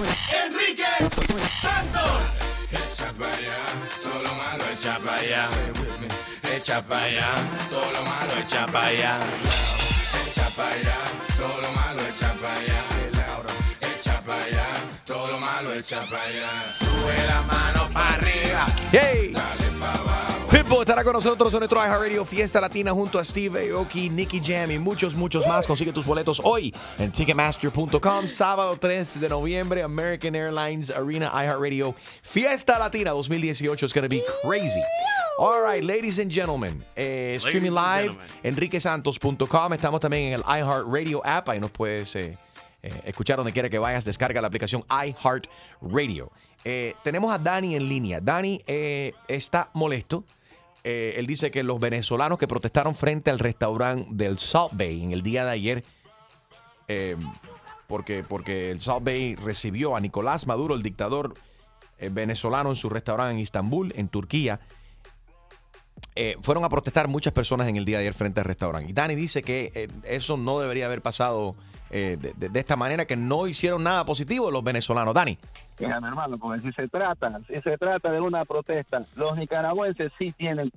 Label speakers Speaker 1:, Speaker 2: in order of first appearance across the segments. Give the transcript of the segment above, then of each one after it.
Speaker 1: Enrique Santos. Echa para allá, todo lo malo echa para allá. Echa para allá, todo lo malo echa para allá. Echa para allá, todo lo malo echa para allá. Echa para allá, todo lo malo echa para allá. Sube la mano para arriba. Dale para abajo.
Speaker 2: Estará con nosotros en nuestro iHeartRadio Fiesta Latina junto a Steve Aoki, Nicky Jam y muchos, muchos más. Consigue tus boletos hoy en Ticketmaster.com. Sábado 3 de noviembre, American Airlines Arena iHeartRadio Fiesta Latina 2018. It's going to be crazy. All right, ladies and gentlemen. Eh, streaming live, enriquesantos.com. Estamos también en el iHeartRadio app. Ahí nos puedes eh, eh, escuchar donde quiera que vayas. Descarga la aplicación iHeartRadio. Eh, tenemos a Dani en línea. Dani eh, está molesto. Eh, él dice que los venezolanos que protestaron frente al restaurante del Salt Bay en el día de ayer, eh, porque, porque el Salt Bay recibió a Nicolás Maduro, el dictador eh, venezolano, en su restaurante en Istambul, en Turquía. Fueron a protestar muchas personas en el día de ayer frente al restaurante. Y Dani dice que eso no debería haber pasado eh, de, esta manera, que no hicieron nada positivo los venezolanos. Dani.
Speaker 3: Mira, mi hermano, porque si se trata, si se trata de una protesta, los nicaragüenses sí tienen,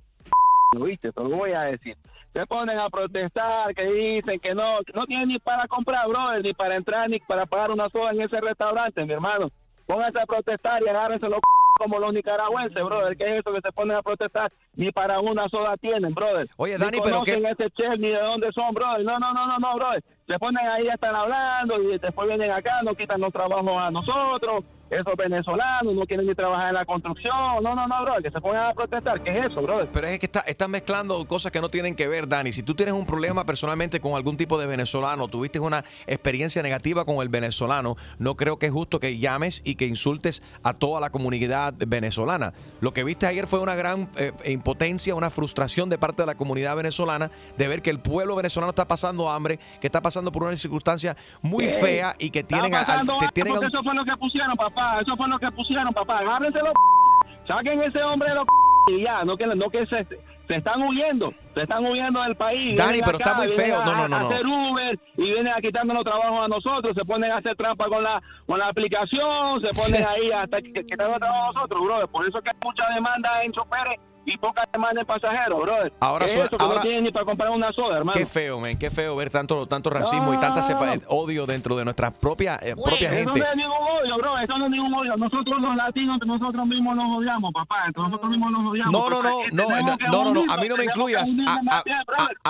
Speaker 3: ¿viste? Te lo voy a decir. Se ponen a protestar, que dicen que no, que no tienen ni para comprar, brother, ni para entrar, ni para pagar una soda en ese restaurante, mi hermano. Pónganse a protestar y agárrense los como los nicaragüenses, brother. ¿Qué es eso que se ponen a protestar? Ni para una soda tienen, brother.
Speaker 2: Oye,
Speaker 3: Ni
Speaker 2: Dani, pero
Speaker 3: conocen
Speaker 2: qué-
Speaker 3: ese chef ni de dónde son, brother. No, no, no, no, no, brother. Se ponen ahí, ya están hablando y después vienen acá, nos quitan los trabajos a nosotros. Esos venezolanos no quieren ni trabajar en la construcción. No, no, no, brother. Que se pongan a protestar. ¿Qué es eso, brother?
Speaker 2: Pero es que está, estás mezclando cosas que no tienen que ver, Dani. Si tú tienes un problema personalmente con algún tipo de venezolano, tuviste una experiencia negativa con el venezolano, no creo que es justo que llames y que insultes a toda la comunidad venezolana. Lo que viste ayer fue una gran eh, impotencia, una frustración de parte de la comunidad venezolana de ver que el pueblo venezolano está pasando hambre, que está pasando por una circunstancia muy fea y que tienen, a-
Speaker 3: Está
Speaker 2: que tienen a
Speaker 3: eso fue lo que pusieron, papá. Eso fue lo que pusieron, papá. Agárrense los Saquen ese hombre de los y ya. No que, no que se, se están huyendo. Se están huyendo del país.
Speaker 2: Dani,
Speaker 3: Vienen
Speaker 2: pero está muy feo.
Speaker 3: a-
Speaker 2: No, no, no,
Speaker 3: a hacer Uber y vienen a quitarnos trabajo a nosotros. Se ponen a hacer trampa con la con la aplicación. Se ponen ahí hasta que, que quitando trabajo a nosotros, brother. Por eso que hay mucha demanda en choferes y poca demanda en pasajeros, brother.
Speaker 2: Ahora
Speaker 3: ¿Qué es eso?
Speaker 2: Ahora-
Speaker 3: no tienen ni para comprar una soda, hermano.
Speaker 2: Qué feo, men, qué feo ver tanto, tanto racismo y tanta sepa- odio dentro de nuestra propia, eh, propia
Speaker 3: Eso
Speaker 2: gente.
Speaker 3: no es ningún odio, bro. Eso no es ningún odio. Nosotros los latinos, nosotros mismos nos odiamos, papá. Nosotros mismos nos odiamos.
Speaker 2: No, no,
Speaker 3: papá.
Speaker 2: no, no, no, no, a mí no me incluyas, a,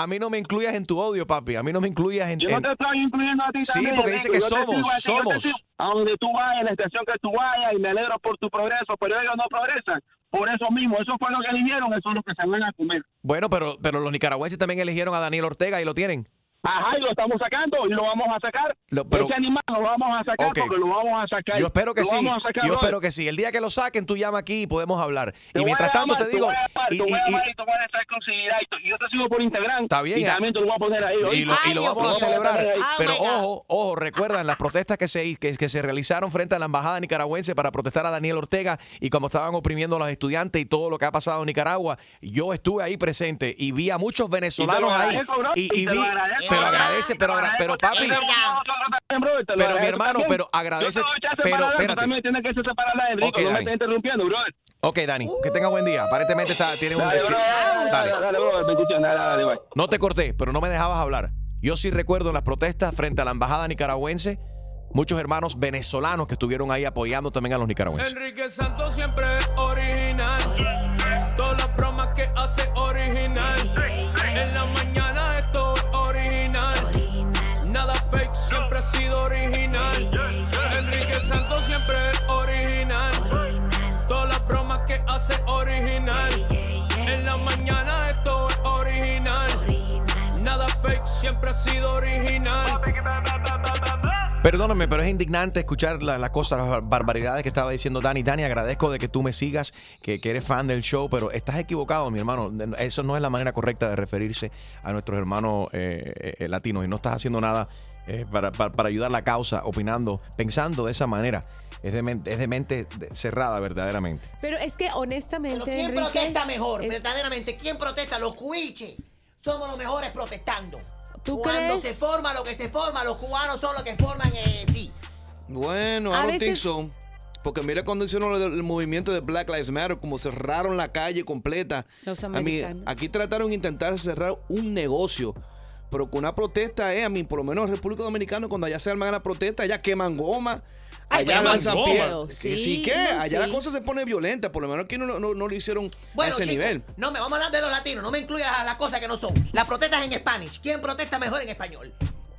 Speaker 2: a- mí no me incluyas en tu odio, papi, a mí no me incluyas en...
Speaker 3: Yo no te estoy incluyendo a ti
Speaker 2: Sí,
Speaker 3: también,
Speaker 2: porque dice que somos, somos.
Speaker 3: A donde tú vayas, en la estación que tú vayas, y me alegro por tu progreso, pero ellos no progresan. Por eso mismo, eso fue lo que eligieron, eso es lo que se van a comer.
Speaker 2: Bueno, pero, pero los nicaragüenses también eligieron a Daniel Ortega y lo tienen.
Speaker 3: Ajá, y lo estamos sacando, y lo vamos a sacar.
Speaker 2: Lo- pero-
Speaker 3: Ese animal lo vamos a sacar porque lo vamos a sacar.
Speaker 2: Yo espero que
Speaker 3: Lo
Speaker 2: sí,
Speaker 3: vamos a sacar,
Speaker 2: yo
Speaker 3: brother.
Speaker 2: espero que sí. El día que lo saquen, tú llama aquí y podemos hablar.
Speaker 3: Te
Speaker 2: y mientras tanto te digo... y-
Speaker 3: yo te sigo por Instagram.
Speaker 2: Está bien,
Speaker 3: Y
Speaker 2: ya.
Speaker 3: también te lo voy a poner ahí.
Speaker 2: Vamos a celebrar.
Speaker 3: ahí.
Speaker 2: Pero ojo, ojo, recuerdan las protestas que se, que, que se realizaron frente a la embajada nicaragüense para protestar a Daniel Ortega y como estaban oprimiendo a los estudiantes y todo lo que ha pasado en Nicaragua, yo estuve ahí presente y vi a muchos venezolanos ahí. Y, vi. Pero agradece, pero, agra- pero papi, pero mi hermano, pero agradece, pero espérate.
Speaker 3: también tienes que separarla de Enrico,
Speaker 2: Ok,
Speaker 3: no me estés interrumpiendo, bro.
Speaker 2: Ok, Dani, que tenga buen día. Aparentemente está, tiene un...
Speaker 3: Dale, dale.
Speaker 2: No te corté, pero no me dejabas hablar. Yo sí recuerdo en las protestas frente a la embajada nicaragüense, muchos hermanos venezolanos que estuvieron ahí apoyando también a los nicaragüenses.
Speaker 4: Enrique Santos siempre es original. Todas las bromas que hace original. En la mañana siempre ha sido original. Enrique Santos siempre es original. Todas las bromas que hace original. En la mañana esto es original. Nada fake, siempre ha sido original.
Speaker 2: Perdóname, pero es indignante escuchar la- las cosas, las bar- barbaridades que estaba diciendo Dani. Dani, agradezco de que tú me sigas, que, que eres fan del show, pero estás equivocado, mi hermano. Eso no es la manera correcta de referirse a nuestros hermanos eh, eh, latinos y no estás haciendo nada eh, para, para- para ayudar la causa, opinando, pensando de esa manera. Es de mente, es de mente cerrada, verdaderamente.
Speaker 5: Pero es que honestamente,
Speaker 6: ¿Quién
Speaker 5: Enrique,
Speaker 6: protesta mejor?
Speaker 5: es-
Speaker 6: Verdaderamente, ¿quién protesta? Los cuiches. Somos los mejores protestando.
Speaker 5: ¿Tú
Speaker 6: Cuando
Speaker 5: crees?
Speaker 6: se forma lo que se forma, los cubanos son los que forman, eh, sí.
Speaker 7: Bueno, I
Speaker 5: A
Speaker 7: don't think
Speaker 5: veces-
Speaker 7: so. Porque mira cuando hicieron el movimiento de Black Lives Matter, como cerraron la calle completa.
Speaker 5: Los
Speaker 7: A mí,
Speaker 5: americanos.
Speaker 7: aquí trataron de intentar cerrar un negocio. Pero con una protesta, eh, a mí, por lo menos en República Dominicana, cuando allá se arman la protesta, allá queman goma. Allá lanzan piedras.
Speaker 5: Sí,
Speaker 7: Que sí, ¿qué?
Speaker 5: no,
Speaker 7: allá la
Speaker 5: sí.
Speaker 7: cosa se pone violenta. Por lo menos aquí no, no, no lo hicieron a ese nivel.
Speaker 6: no me vamos a hablar de los latinos, no me incluyas a las cosas que no son. Las protestas en Spanish. ¿Quién protesta mejor en español?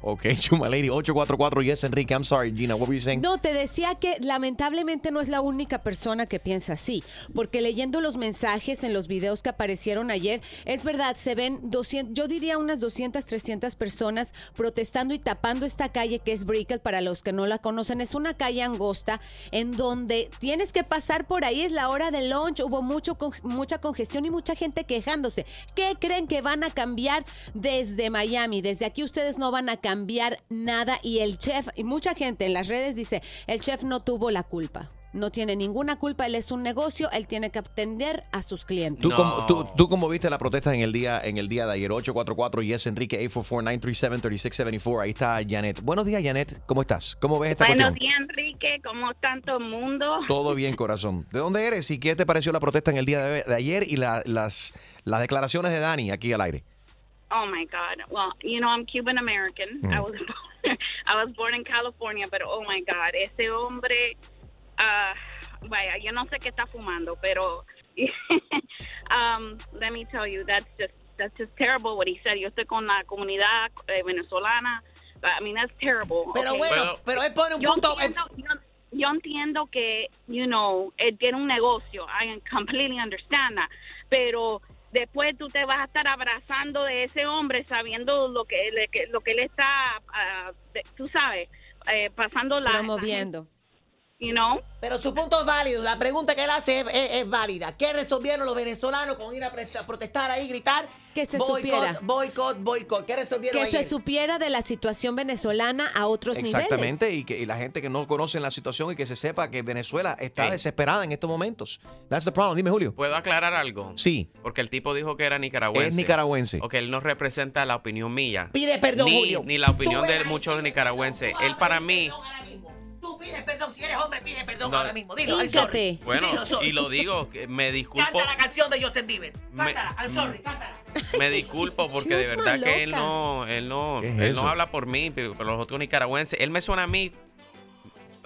Speaker 2: Ok, Chuma Lady, 844 Yes, Enrique. I'm sorry, Gina. What were you saying?
Speaker 5: No, te decía que lamentablemente no es la única persona que piensa así, porque leyendo los mensajes en los videos que aparecieron ayer, es verdad, se ven 200, yo diría unas 200, 300 personas protestando y tapando esta calle que es Brickell, para los que no la conocen, es una calle angosta en donde tienes que pasar por ahí, es la hora del lunch, hubo mucho, mucha congestión y mucha gente quejándose. ¿Qué creen que van a cambiar desde Miami? Desde aquí ustedes no van a cambiar nada y el chef, y mucha gente en las redes dice, el chef no tuvo la culpa. No tiene ninguna culpa, él es un negocio, él tiene que atender a sus clientes.
Speaker 2: ¿Tú, cómo, tú, tú cómo viste la protesta en el día en el día de ayer? 844 Yes, Enrique, 844-937-3674. Ahí está Janet. Buenos días, Janet. ¿Cómo estás? ¿Cómo ves esta
Speaker 8: Buenos
Speaker 2: cuestión?
Speaker 8: días, Enrique. ¿Cómo está todo el mundo?
Speaker 2: Todo bien, corazón. ¿De dónde eres y qué te pareció la protesta en el día de, de ayer y la- las, las declaraciones de Dani aquí al aire?
Speaker 8: Oh my God. Well, you know, I'm Cuban American. I was I was born in California, but oh my God, ese hombre, ah, vaya, yo no sé qué está fumando, pero um, let me tell you, that's just that's just terrible what he said. Yo estoy con la comunidad eh, venezolana. I mean, that's terrible.
Speaker 6: Pero
Speaker 8: okay?
Speaker 6: bueno, pero él pone un
Speaker 8: yo
Speaker 6: punto.
Speaker 8: Entiendo, yo, yo entiendo que, you know, él tiene un negocio. I completely understand that. Pero después tú te vas a estar abrazando de ese hombre sabiendo lo que, lo que él está, de- tú sabes, eh, pasando la...
Speaker 5: Promoviendo.
Speaker 8: You know?
Speaker 6: Pero su punto es válido. La pregunta que él hace es, es- es válida. ¿Qué resolvieron los venezolanos con ir a, protestar ahí, gritar?
Speaker 5: Que se
Speaker 6: boicot,
Speaker 5: supiera.
Speaker 6: Boicot, boicot. ¿Qué resolvieron
Speaker 5: Que se supiera de la situación venezolana a otros
Speaker 2: Exactamente,
Speaker 5: niveles.
Speaker 2: y que y la gente que no conoce la situación y que se sepa que Venezuela está
Speaker 9: Sí.
Speaker 2: desesperada en estos momentos. That's the problem. Dime, Julio.
Speaker 9: ¿Puedo aclarar algo?
Speaker 2: Sí.
Speaker 9: Porque el tipo dijo que era nicaragüense.
Speaker 2: Es nicaragüense.
Speaker 9: Ok, él no representa la opinión mía.
Speaker 6: Pide perdón,
Speaker 9: ni,
Speaker 6: Julio.
Speaker 9: Ni la opinión de muchos nicaragüenses. Él para mí...
Speaker 6: Tú pides perdón. Si eres hombre, pide perdón
Speaker 9: No.
Speaker 6: ahora mismo. Dilo, I'm sorry.
Speaker 9: Bueno,
Speaker 6: Dilo, sorry.
Speaker 9: y lo digo, que me disculpo,
Speaker 6: Canta la canción de Justin Bieber.
Speaker 9: Me-
Speaker 6: Cántala, I'm sorry, cántala.
Speaker 9: me disculpo porque de verdad que él no, él no,
Speaker 2: ¿Qué es
Speaker 9: él
Speaker 2: eso?
Speaker 9: no habla por mí, pero los otros nicaragüenses. Él me suena a mí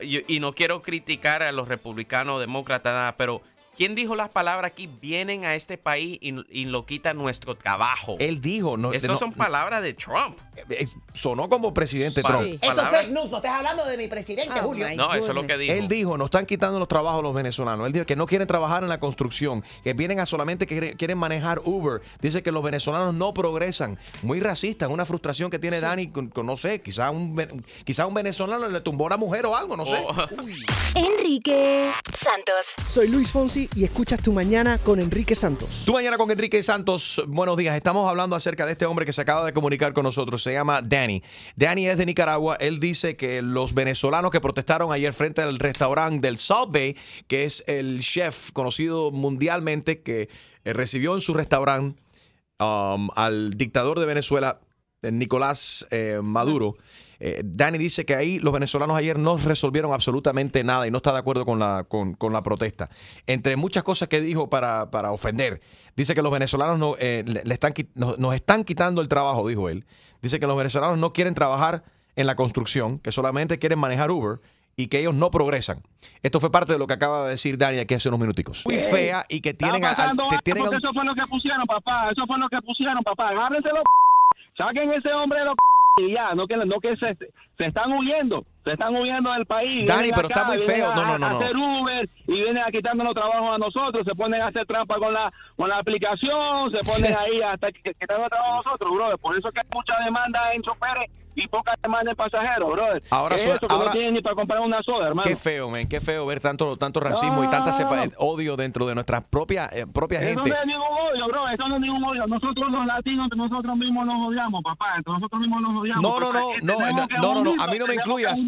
Speaker 9: y, y no quiero criticar a los republicanos, demócratas, nada, pero ¿quién dijo las palabras aquí? Vienen a este país y, y lo quitan nuestro trabajo.
Speaker 2: Él dijo, no,
Speaker 9: Esas
Speaker 2: no-
Speaker 9: son palabras de Trump.
Speaker 2: eh, sonó como presidente
Speaker 9: Pa-
Speaker 2: Trump.
Speaker 5: Sí.
Speaker 6: Eso es fake news. No estás hablando de mi presidente,
Speaker 5: Oh,
Speaker 6: Julio.
Speaker 9: No, eso es lo que dijo.
Speaker 2: Él dijo, no están quitando los trabajos los venezolanos. Él dijo que no quieren trabajar en la construcción, que vienen a solamente que quieren- manejar Uber. Dice que los venezolanos no progresan. Muy racista, es una frustración que tiene Dani con, con, no sé, quizá un, quizá un venezolano le tumbó a la mujer o algo, no sé.
Speaker 9: Oh.
Speaker 10: Enrique Santos.
Speaker 11: Soy Luis Fonsi y escuchas Tu Mañana con Enrique Santos.
Speaker 2: Tú mañana con Enrique Santos. Buenos días. Estamos hablando acerca de este hombre que se acaba de comunicar con nosotros. Se llama Danny. Danny es de Nicaragua. Él dice que los venezolanos que protestaron ayer frente al restaurante del Salt Bay, que es el chef conocido mundialmente que eh, recibió en su restaurante um, al dictador de Venezuela, eh, Nicolás eh, Maduro. Eh, Dani dice que ahí los venezolanos ayer no resolvieron absolutamente nada y no está de acuerdo con la, con, con la protesta. Entre muchas cosas que dijo para, para ofender, dice que los venezolanos no, eh, le, están, nos, nos están quitando el trabajo, dijo él. Dice que los venezolanos no quieren trabajar en la construcción, que solamente quieren manejar Uber y que ellos no progresan. Esto fue parte de lo que acaba de decir Dani aquí hace unos minuticos. Muy fea y que tienen, a- te tienen a
Speaker 3: porque
Speaker 2: un-
Speaker 3: eso fue lo que pusieron, papá. Eso fue lo que pusieron, papá. Agárrense los saquen ese hombre de los y ya, no que, no que se, se están huyendo, se están huyendo del país.
Speaker 2: Dani, pero está muy feo.
Speaker 3: a-
Speaker 2: No, no, no,
Speaker 3: a hacer Uber y vienen a quitarnos trabajo a nosotros, se ponen a hacer trampa con la con la aplicación, se ponen ahí hasta que, quitando trabajo a nosotros, brother. Por eso que hay mucha demanda en choferes y poca demanda en pasajeros, brother.
Speaker 2: Ahora
Speaker 3: Es
Speaker 2: suena-
Speaker 3: eso, que
Speaker 2: ahora-
Speaker 3: no tienen ni para comprar una soda, hermano.
Speaker 2: Qué feo, men, qué feo ver tanto, tanto racismo y tanta sepa-
Speaker 3: No.
Speaker 2: odio dentro de nuestra propia, eh, propia
Speaker 3: Eso
Speaker 2: gente.
Speaker 3: no es ningún odio, bro. Eso no es ningún odio. Nosotros los latinos, nosotros mismos nos odiamos, papá. Nosotros mismos nos odiamos.
Speaker 2: No, no,
Speaker 3: papá.
Speaker 2: no, no,
Speaker 3: tenemos
Speaker 2: no, no, no, a mí no me incluyas.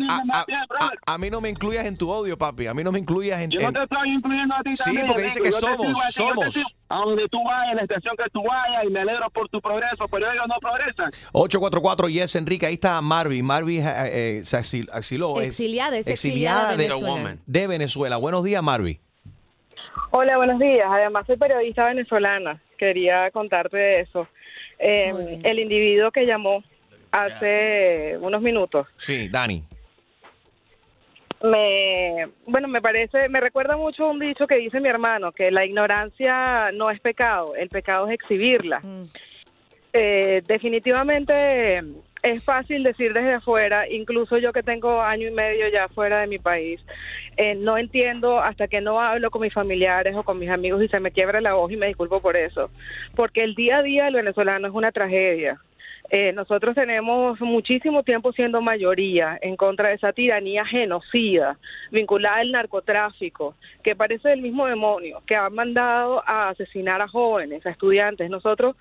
Speaker 2: A, mí no me incluyas en tu odio, papi. A mí no me incluyas en.
Speaker 3: Yo no te estoy incluyendo a ti
Speaker 2: Sí,
Speaker 3: también,
Speaker 2: porque dice que
Speaker 3: Yo te
Speaker 2: somos,
Speaker 3: sigo a ti, yo te
Speaker 2: somos.
Speaker 3: sigo A donde tú vayas, en la estación que tú vayas, y me alegro por tu progreso, pero ellos no progresan.
Speaker 2: 844 Yes Enrique, ahí está Marvin. Marvin eh, eh, se exil- exiló. es
Speaker 5: Exiliada, es exiliada
Speaker 2: de,
Speaker 5: venezolana.
Speaker 2: de Venezuela. Buenos días, Marvin.
Speaker 12: Hola, buenos días. Además, soy periodista venezolana. Quería contarte de eso. Eh, el individuo que llamó hace unos minutos
Speaker 2: Sí, Dani.
Speaker 12: Me, bueno, me parece, me recuerda mucho un dicho que dice mi hermano, que la ignorancia no es pecado, el pecado es exhibirla. Eh, definitivamente es fácil decir desde afuera, incluso yo que tengo año y medio ya fuera de mi país, eh, no entiendo hasta que no hablo con mis familiares o con mis amigos y se me quiebra la voz y me disculpo por eso, porque el día a día del venezolano es una tragedia. Eh, nosotros tenemos muchísimo tiempo siendo mayoría en contra de esa tiranía genocida vinculada al narcotráfico, que parece del mismo demonio, que ha mandado a asesinar a jóvenes, a estudiantes. Nosotros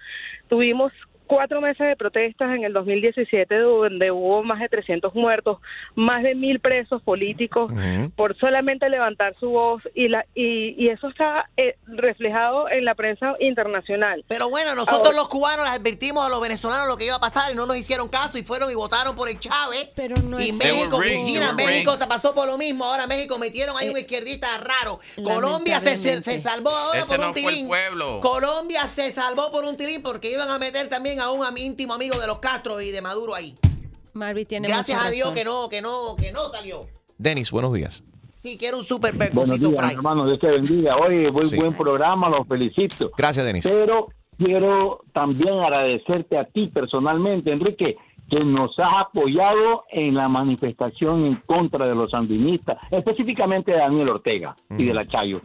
Speaker 12: tuvimos cuatro meses de protestas en el 2017 donde hubo más de 300 muertos, más de mil presos políticos por solamente levantar su voz y la y, y eso está eh, reflejado en la prensa internacional.
Speaker 6: Pero bueno, nosotros los cubanos les advertimos a los venezolanos lo que iba a pasar y no nos hicieron caso y fueron y votaron por el Chávez.
Speaker 5: Pero no
Speaker 6: y
Speaker 5: es
Speaker 6: México,
Speaker 9: rigged,
Speaker 6: Virginia,
Speaker 9: they were
Speaker 6: México se pasó por lo mismo. Ahora México metieron ahí un izquierdista raro. Colombia se, se, se salvó ahora
Speaker 9: Ese
Speaker 6: por
Speaker 9: no
Speaker 6: un
Speaker 9: fue el
Speaker 6: tilín.
Speaker 9: pueblo.
Speaker 6: Colombia se salvó por un tilín porque iban a meter también a un íntimo amigo de los Castro y de Maduro ahí.
Speaker 5: Marvin tiene
Speaker 6: Gracias
Speaker 5: mucha
Speaker 6: a Dios
Speaker 5: razón.
Speaker 6: que no, que no, que no salió.
Speaker 2: Denis, buenos días.
Speaker 6: Sí, quiero un super
Speaker 13: Buenos días,
Speaker 6: fry.
Speaker 13: hermano. Dios te bendiga. Oye, muy
Speaker 2: Sí.
Speaker 13: buen programa, los felicito.
Speaker 2: Gracias, Denis.
Speaker 13: Pero quiero también agradecerte a ti personalmente, Enrique, que nos has apoyado en la manifestación en contra de los sandinistas, específicamente de Daniel Ortega y de la Chayo.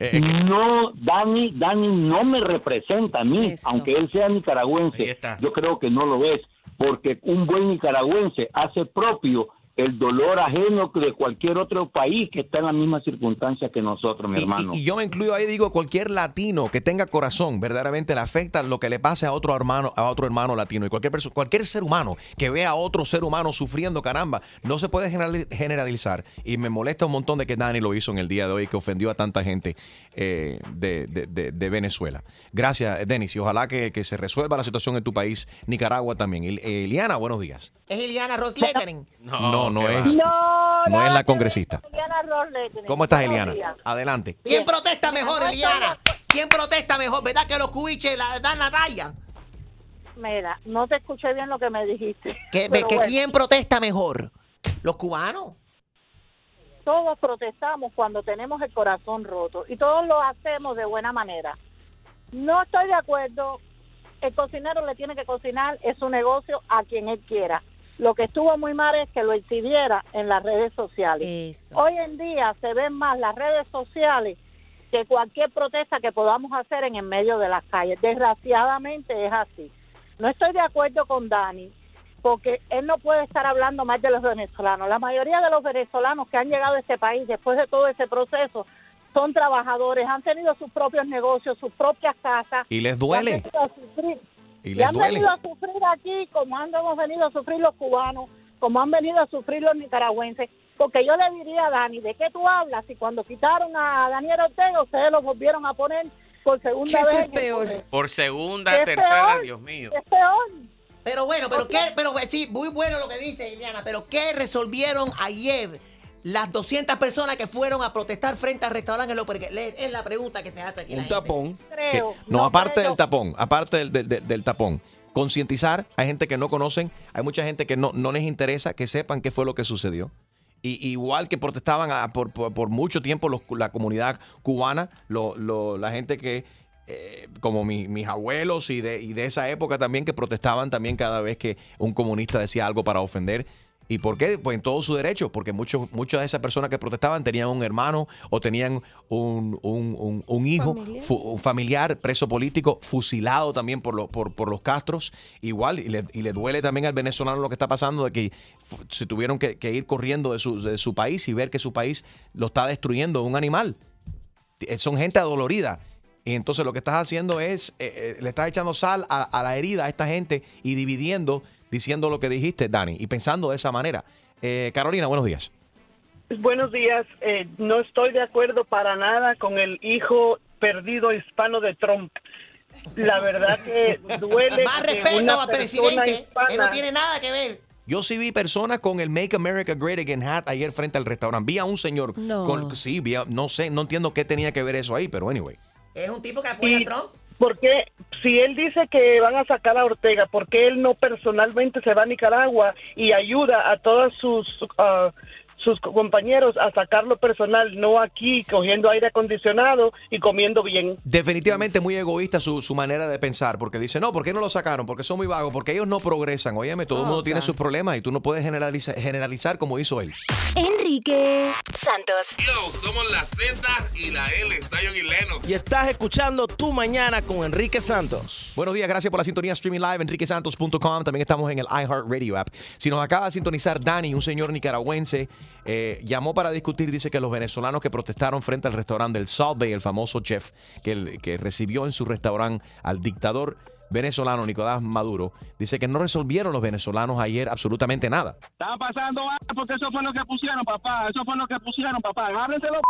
Speaker 2: Eh,
Speaker 13: No, Dani, Dani no me representa a mí,
Speaker 5: Eso.
Speaker 13: aunque él sea nicaragüense. Yo creo que no lo es, porque un buen nicaragüense hace propio el dolor ajeno de cualquier otro país que está en la misma circunstancia que nosotros, mi
Speaker 2: Y-
Speaker 13: hermano.
Speaker 2: Y, y yo me incluyo ahí, digo, cualquier latino que tenga corazón, verdaderamente le afecta lo que le pase a otro hermano, a otro hermano latino. Y cualquier persona, cualquier ser humano que vea a otro ser humano sufriendo, caramba, no se puede generali- generalizar. Y me molesta un montón de que Dani lo hizo en el día de hoy, que ofendió a tanta gente eh, de, de- de- de Venezuela. Gracias, Denis, y ojalá que, que se resuelva la situación en tu país, Nicaragua también. Il- eh, Eliana, buenos días.
Speaker 6: Es Iliana Roslettering.
Speaker 2: No, no,
Speaker 9: va.
Speaker 2: es.
Speaker 14: No,
Speaker 2: No es la congresista.
Speaker 14: Eliana.
Speaker 2: ¿Cómo estás, Eliana? Adelante.
Speaker 6: ¿Quién protesta mejor,
Speaker 14: no
Speaker 6: Eliana? ¿Quién protesta mejor? ¿Verdad que los cubiches la dan la talla?
Speaker 14: Mira, no te escuché bien lo que me dijiste.
Speaker 6: ¿Que,
Speaker 14: Pero
Speaker 6: que
Speaker 14: bueno,
Speaker 6: ¿Quién protesta mejor? ¿Los cubanos?
Speaker 14: Todos protestamos cuando tenemos el corazón roto y todos lo hacemos de buena manera. No estoy de acuerdo. El cocinero le tiene que cocinar, es su negocio a quien él quiera. Lo que estuvo muy mal es que lo exhibiera en las redes sociales.
Speaker 5: Eso.
Speaker 14: Hoy en día se ven más las redes sociales que cualquier protesta que podamos hacer en el medio de las calles. Desgraciadamente es así. No estoy de acuerdo con Dani, porque él no puede estar hablando más de los venezolanos. La mayoría de los venezolanos que han llegado a este país después de todo ese proceso son trabajadores, han tenido sus propios negocios, sus propias casas.
Speaker 2: Y les duele. Y les
Speaker 14: han
Speaker 2: duele.
Speaker 14: venido a sufrir aquí como han hemos venido a sufrir los cubanos, como han venido a sufrir los nicaragüenses. Porque yo le diría a Dani, ¿de qué tú hablas? Si cuando quitaron a Daniel Ortega, ustedes lo volvieron a poner por segunda
Speaker 5: Eso
Speaker 14: vez.
Speaker 5: es
Speaker 14: en el
Speaker 5: peor.
Speaker 9: Por segunda,
Speaker 14: Es
Speaker 9: tercera,
Speaker 14: peor.
Speaker 9: Dios mío.
Speaker 14: Es peor.
Speaker 6: Pero bueno, pero qué, pero sí, muy bueno lo que dice Eliana, pero ¿qué resolvieron ayer las 200 personas que fueron a protestar frente al restaurante? Es la pregunta que se hace aquí. la
Speaker 7: Un
Speaker 6: gente.
Speaker 7: tapón.
Speaker 2: Que- no, aparte
Speaker 14: creo.
Speaker 2: del tapón, aparte del, del- del- del tapón. Concientizar, hay gente que no conocen, hay mucha gente que no, no les interesa que sepan qué fue lo que sucedió. Y, igual que protestaban a- por, por- por mucho tiempo los- la comunidad cubana, lo- lo- la gente que, eh, como mi- mis abuelos y de, y de esa época también, que protestaban también cada vez que un comunista decía algo para ofender. ¿Y por qué? Pues en todo su derecho, porque muchos, muchas de esas personas que protestaban tenían un hermano o tenían un, un- un- un hijo,
Speaker 5: Familiar.
Speaker 2: fu- un familiar, preso político, fusilado también por, lo- por, por los Castros. Igual, y le, y le duele también al venezolano lo que está pasando, de que se tuvieron que, que ir corriendo de su, de su país y ver que su país lo está destruyendo un animal. Eh, Son gente adolorida. Y entonces lo que estás haciendo es, eh, eh, le estás echando sal a, a la herida a esta gente y dividiendo, diciendo lo que dijiste, Dani, y pensando de esa manera. Eh, Carolina, buenos días.
Speaker 15: Buenos días. Eh, no estoy de acuerdo para nada con el hijo perdido hispano de Trump. La verdad que duele
Speaker 6: Más respeto al presidente, que
Speaker 15: hispana-
Speaker 6: no tiene nada que ver.
Speaker 2: Yo sí vi personas con el Make America Great Again hat ayer frente al restaurante. Vi a un señor
Speaker 15: No.
Speaker 2: con, sí, vi a- no sé, no entiendo qué tenía que ver eso ahí, pero anyway.
Speaker 6: Es un tipo que apoya
Speaker 15: Y-
Speaker 6: a Trump.
Speaker 15: Porque si él dice que van a sacar a Ortega, ¿por qué él no personalmente se va a Nicaragua y ayuda a todos sus ah, sus co- compañeros a sacarlo personal, no aquí cogiendo aire acondicionado y comiendo bien?
Speaker 2: Definitivamente muy egoísta su, su manera de pensar, porque dice, no, ¿por qué no lo sacaron? Porque son muy vagos, porque ellos no progresan. Óyeme, todo el mundo tiene sus problemas y tú no puedes generalizar, generalizar como hizo él.
Speaker 10: Enrique Santos.
Speaker 16: Yo, somos la Z y la L, Zion y Lennox.
Speaker 17: Y estás escuchando Tu Mañana con Enrique Santos.
Speaker 2: Buenos días, gracias por la sintonía streaming live, enriquesantos.com. También estamos en el iHeartRadio app. Si nos acaba de sintonizar Dani, un señor nicaragüense, eh, llamó para discutir, dice que los venezolanos que protestaron frente al restaurante del Salt Bay, el famoso chef que, que recibió en su restaurante al dictador venezolano Nicolás Maduro, dice que no resolvieron los venezolanos ayer absolutamente nada.
Speaker 3: Está pasando porque eso fue lo que pusieron, papá. Eso fue lo que pusieron, papá. Agárrense los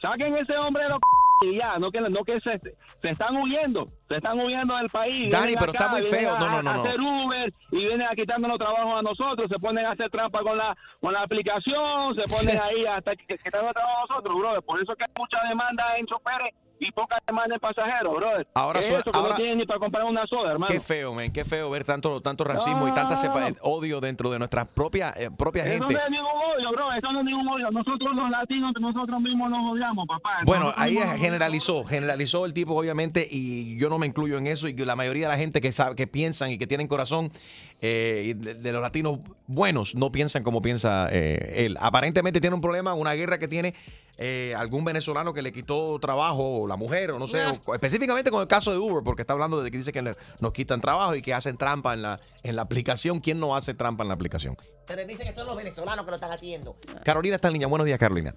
Speaker 3: Saquen ese hombre de los y ya, no que, no que se, se están huyendo, se están huyendo del país.
Speaker 2: Dani, pero está muy feo.
Speaker 3: a-
Speaker 2: No, no, no,
Speaker 3: a hacer Uber y vienen a quitarnos trabajo a nosotros, se ponen a hacer trampa con la con la aplicación, se ponen ahí hasta que, que quitando trabajo a nosotros, brother. Por eso es que hay mucha demanda en choferes y poca demanda en pasajeros, brother.
Speaker 2: Ahora
Speaker 3: Eso,
Speaker 2: suena-
Speaker 3: que
Speaker 2: ahora-
Speaker 3: no tienen ni para comprar una soda, hermano.
Speaker 2: Qué feo, man, qué feo ver tanto, tanto racismo y tanta sepa- odio dentro de nuestra propia, eh, propia
Speaker 3: Eso
Speaker 2: gente.
Speaker 3: no es ningún odio, bro. Eso no es ningún odio. Nosotros los latinos, nosotros mismos nos odiamos, papá.
Speaker 2: Bueno,
Speaker 3: Nosotros
Speaker 2: ahí generalizó, generalizó el tipo, obviamente, y yo no me incluyo en eso, y que la mayoría de la gente que sabe, que piensan y que tienen corazón, eh, de, de los latinos buenos, no piensan como piensa eh, él. Aparentemente tiene un problema, una guerra que tiene eh, algún venezolano que le quitó trabajo, o la mujer, o no sé, o- específicamente con el caso de Uber, porque está hablando de que dice que le- nos quitan trabajo y que hacen trampa en la, en la aplicación. ¿Quién no hace trampa en la aplicación?
Speaker 6: Pero dice que son los venezolanos que lo están haciendo.
Speaker 2: Carolina está en línea. Buenos días, Carolina.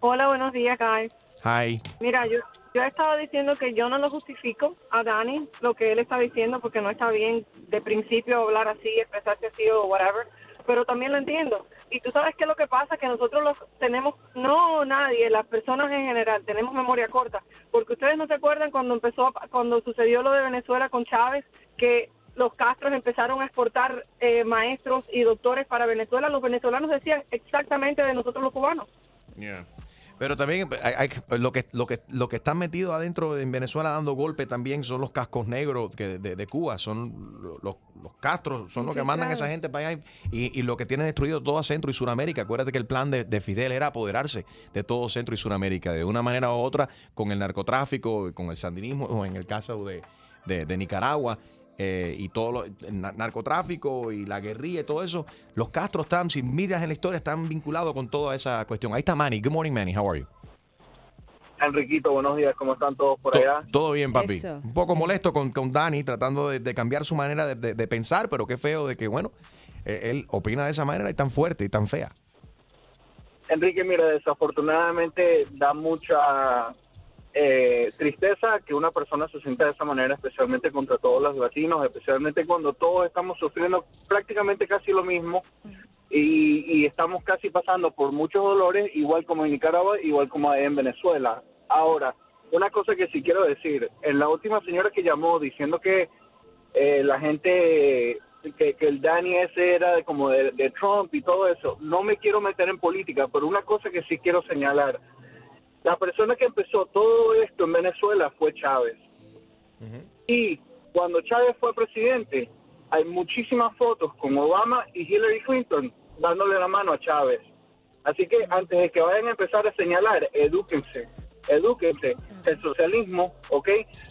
Speaker 18: Hola, buenos días, guys.
Speaker 2: Hi.
Speaker 18: Mira, yo, yo estaba diciendo que yo no lo justifico a Dani, lo que él está diciendo, porque no está bien de principio hablar así, expresarse así o whatever, pero también lo entiendo. Y tú sabes qué es lo que pasa, que nosotros los tenemos, no nadie, las personas en general, tenemos memoria corta, porque ustedes no se acuerdan cuando empezó, cuando sucedió lo de Venezuela con Chávez, que los Castros empezaron a exportar eh, maestros y doctores para Venezuela, los venezolanos decían exactamente de nosotros los cubanos.
Speaker 2: Pero también hay- hay- lo que lo que lo que están metidos adentro en Venezuela dando golpe también son los cascos negros que de, de Cuba, son lo- los, los castros, son los que mandan a esa gente para allá y, y lo que tiene destruido toda Centro y Suramérica. Acuérdate que el plan de, de Fidel era apoderarse de todo Centro y Suramérica de una manera u otra con el narcotráfico, con el sandinismo o en el caso de- de Nicaragua. Eh, y todo lo- el na- narcotráfico y la guerrilla y todo eso, los Castros están, si miras en la historia, están vinculados con toda esa cuestión. Ahí está Manny. Good morning, Manny. How are you?
Speaker 19: Enriquito, buenos días, ¿cómo están todos por allá?
Speaker 2: Todo bien, papi.
Speaker 19: Eso.
Speaker 2: Un poco molesto con, con Dani, tratando de, de cambiar su manera de, de- de pensar, pero qué feo de que, bueno, eh, él opina de esa manera y tan fuerte y tan fea.
Speaker 19: Enrique, mira, desafortunadamente da mucha eh, tristeza que una persona se sienta de esa manera, especialmente contra todos los latinos, especialmente cuando todos estamos sufriendo prácticamente casi lo mismo y, y estamos casi pasando por muchos dolores, igual como en Nicaragua, igual como en Venezuela. Ahora, una cosa que sí quiero decir, en la última señora que llamó diciendo que eh, la gente, que, el Dani ese era de- como de Trump y todo eso, no me quiero meter en política, pero una cosa que sí quiero señalar, la persona que empezó todo esto en Venezuela fue Chávez. Y cuando Chávez fue presidente, hay muchísimas fotos con Obama y Hillary Clinton dándole la mano a Chávez. Así que antes de que vayan a empezar a señalar, edúquense, edúquense. El socialismo, ¿ok?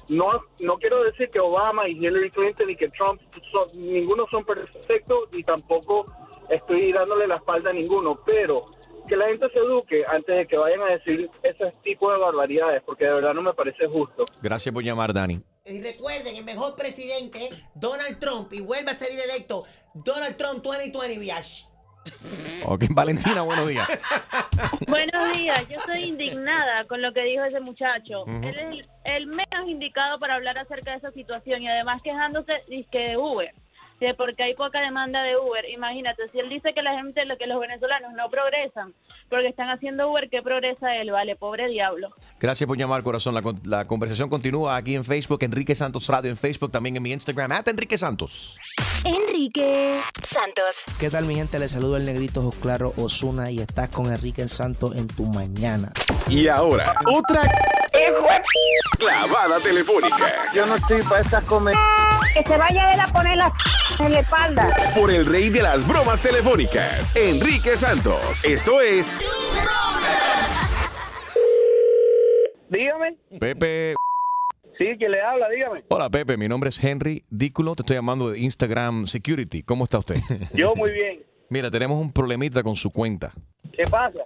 Speaker 19: No, no quiero decir que Obama y Hillary Clinton y que Trump, son- ninguno son perfectos y tampoco estoy dándole la espalda a ninguno, pero que la gente se eduque antes de que vayan a decir ese tipo de barbaridades, porque de verdad no me parece justo.
Speaker 2: Gracias por llamar, Dani.
Speaker 6: Y recuerden, el mejor presidente, Donald Trump, y vuelve a salir electo Donald Trump 2020, biash.
Speaker 2: Ok, Valentina, buenos días.
Speaker 20: Buenos días, yo estoy indignada con lo que dijo ese muchacho. Él es el, el menos indicado para hablar acerca de esa situación y además quejándose de Uber. Que porque hay poca demanda de Uber. Imagínate, si él dice que la gente, que los venezolanos no progresan porque están haciendo Uber, ¿qué progresa él? Vale, pobre diablo.
Speaker 2: Gracias por llamar, corazón. La, con- la conversación continúa aquí en Facebook, Enrique Santos Radio en Facebook, también en mi Instagram, at Enrique Santos.
Speaker 10: Enrique Santos.
Speaker 17: ¿Qué tal mi gente? Les saludo el negrito Ojos Claro Osuna y estás con Enrique Santos en tu mañana.
Speaker 16: Y ahora, otra clavada telefónica
Speaker 21: Yo no estoy para estas comer. Que se vaya él a poner la en la espalda.
Speaker 16: por el rey de las bromas telefónicas, Enrique Santos. Esto es
Speaker 21: Dígame.
Speaker 2: Pepe.
Speaker 21: Sí, que le habla, dígame.
Speaker 2: Hola, Pepe. Mi nombre es Henry Dículo. Te estoy llamando de Instagram Security. ¿Cómo está usted?
Speaker 21: Yo muy bien.
Speaker 2: Mira, tenemos un problemita con su cuenta.
Speaker 21: ¿Qué pasa?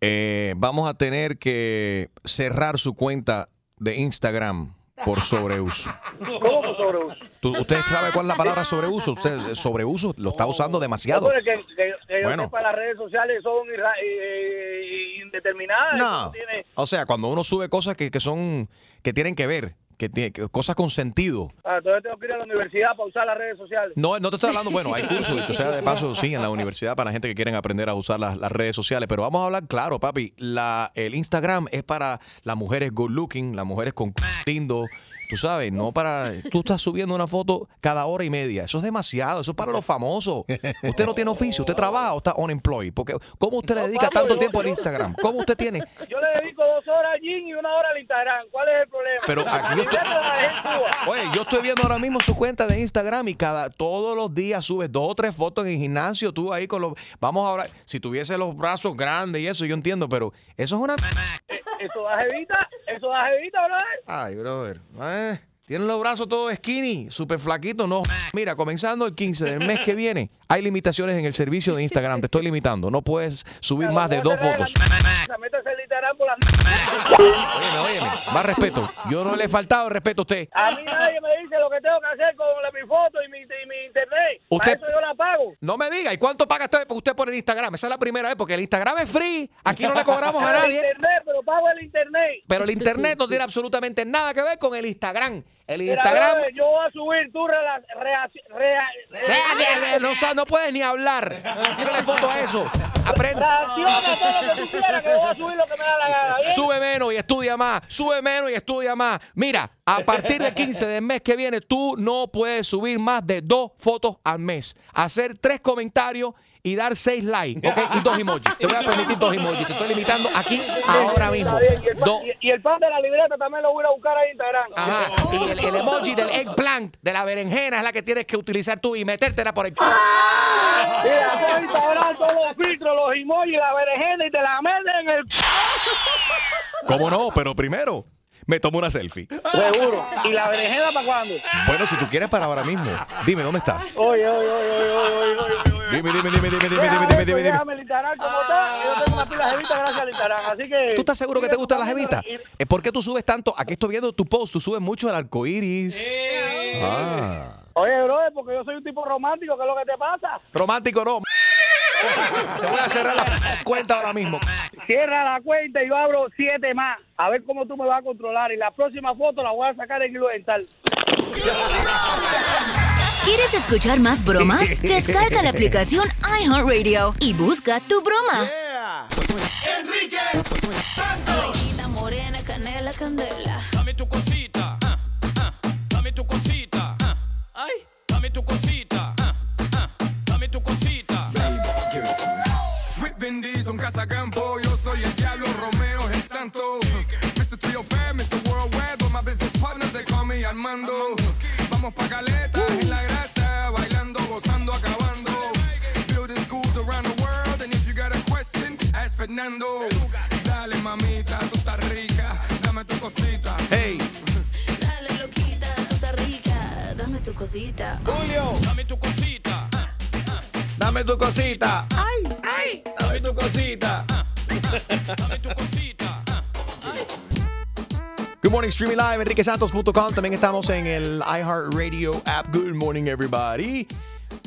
Speaker 2: Eh, vamos a tener que cerrar su cuenta de Instagram por sobreuso.
Speaker 21: ¿Cómo sobreuso?
Speaker 2: ¿Tú- ¿Usted sabe cuál es la palabra sobreuso? Usted sobreuso lo está usando demasiado.
Speaker 21: No, pero que, que- que yo
Speaker 2: Bueno.
Speaker 21: sepa, las redes sociales son irra- eh, indeterminadas.
Speaker 2: No.
Speaker 21: tiene-
Speaker 2: O sea, cuando uno sube cosas que, que son, que tienen que ver, que, tiene- que- cosas con sentido.
Speaker 21: Ah, entonces tengo que ir a la universidad para usar las redes sociales.
Speaker 2: No, no te estoy hablando, bueno, hay cursos, dicho sea de paso, sí, en la universidad para la gente que quieren aprender a usar las, las redes sociales, pero vamos a hablar claro, papi, la, el Instagram es para las mujeres good looking, las mujeres con lindo, tú sabes, no para, tú estás subiendo una foto cada hora y media, eso es demasiado, eso es para los famosos. Usted no tiene oficio, usted trabaja o está unemployed, porque ¿cómo usted le dedica tanto tiempo al Instagram? ¿Cómo usted tiene?
Speaker 21: Yo le dedico dos horas al gym y una hora al Instagram. ¿Cuál es el problema?
Speaker 2: Pero aquí yo estoy-. Oye, yo estoy viendo ahora mismo su cuenta de Instagram y cada todos los días subes dos o tres fotos en el gimnasio, tú ahí con los vamos a hablar, si tuviese los brazos grandes y eso yo entiendo, pero eso es una
Speaker 21: Eh, Eso da jevita, eso da jevita, brother.
Speaker 2: Ay, brother. Eh, tienen los brazos todos skinny, súper flaquitos, no. Mira, comenzando el 15 del mes que viene, hay limitaciones en el servicio de Instagram, te estoy limitando, no puedes subir más de dos fotos.
Speaker 21: Métase por la...
Speaker 2: Óyeme, óyeme, más respeto. Yo no le he faltado el respeto a usted.
Speaker 21: A mí nadie me dice lo que tengo que hacer con la, mi foto y mi, y mi internet.
Speaker 2: Usted-
Speaker 21: Para eso yo la pago.
Speaker 2: No me diga, ¿y cuánto paga usted, usted por el Instagram? Esa es la primera vez, porque el Instagram es free. Aquí no le cobramos a
Speaker 21: El
Speaker 2: nadie.
Speaker 21: internet, pero pago el internet.
Speaker 2: Pero el internet no tiene absolutamente nada que ver con el Instagram. El Instagram.
Speaker 21: yo voy a subir tu reacción. rea-
Speaker 2: Rea- rea- No, sa- no puedes ni hablar. Tírale foto a eso. Aprende.
Speaker 21: Reacciona a todo lo que tú quieras, que yo voy a subir lo que me da la gana. ¿bien?
Speaker 2: Sube menos y estudia más. Sube menos y estudia más. Mira, a partir del 15 del mes que viene, tú no puedes subir más de dos fotos al mes. Hacer tres comentarios y dar seis likes, ¿ok? Y dos emojis. Te voy a permitir dos emojis. Te estoy limitando aquí ahora mismo.
Speaker 21: Y el, pan,
Speaker 2: Dos-
Speaker 21: y- y el pan de la libreta también lo voy a buscar a Instagram.
Speaker 2: Ajá. Y el, el emoji del eggplant, de la berenjena, es la que tienes que utilizar tú y metértela por el.
Speaker 21: Mira, hacer Instagram todos los filtros, los emojis, la berenjena y te la meten en el...
Speaker 2: ¿Cómo no? Pero primero, me tomo una selfie.
Speaker 21: Seguro. ¿Y la berenjena para cuándo?
Speaker 2: Bueno, si tú quieres para ahora mismo, dime, ¿dónde estás?
Speaker 21: Oye, oye, oye, oye, oye, oye.
Speaker 2: Dime, dime, dime, dime, dime, dime, dime, dime.
Speaker 21: Déjame el Instagram como está. Yo tengo una pila jevita gracias Instagram. Así que.
Speaker 2: ¿Tú estás seguro que te gustan las jevitas? Eh, ¿Por qué tú subes tanto? Aquí estoy viendo tu post, tú subes mucho el arco iris. Ah.
Speaker 21: Oye, brother, porque yo soy un tipo romántico, ¿qué es lo que te pasa?
Speaker 2: Romántico no. Te voy a cerrar la cuenta ahora mismo.
Speaker 21: Cierra la cuenta y yo abro siete más. A ver cómo tú me vas a controlar. Y la próxima foto la voy a sacar en hilo dental.
Speaker 10: ¿Quieres escuchar más bromas? Descarga la aplicación iHeartRadio y busca tu broma.
Speaker 1: Enrique Santos.
Speaker 10: morena, canela, candela.
Speaker 4: Dame tu cosita, ah, ah, dame tu cosita, ah, ay, dame tu cosita,
Speaker 1: Vamos pa' caleta, en la grasa, bailando, gozando, acabando. Building schools around the world, and if you got a question, ask Fernando. Dale, mamita, tú estás rica, dame tu cosita.
Speaker 2: Hey.
Speaker 10: Dale, loquita, tú estás rica. Dame tu cosita.
Speaker 21: Julio.
Speaker 4: Dame tu cosita,
Speaker 2: Dame tu cosita.
Speaker 4: ay, ay,
Speaker 2: Dame tu cosita.
Speaker 4: dame tu cosita.
Speaker 2: Good morning, streaming live, enriquesantos.com. También estamos en el iHeartRadio app. Good morning, everybody.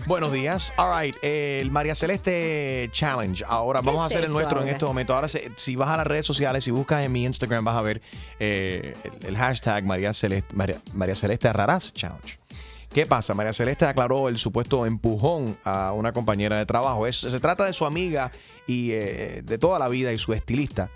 Speaker 2: Buenos días. All right, el María Celeste Challenge. Ahora vamos a hacer el nuestro en este momento. Ahora, se- si vas a las redes sociales, si buscas en mi Instagram, vas a ver eh, el, el hashtag María Celeste, María, María Celeste Raraz Challenge. ¿Qué pasa? María Celeste aclaró el supuesto empujón a una compañera de trabajo. Es- se trata de su amiga y eh, de toda la vida y su estilista.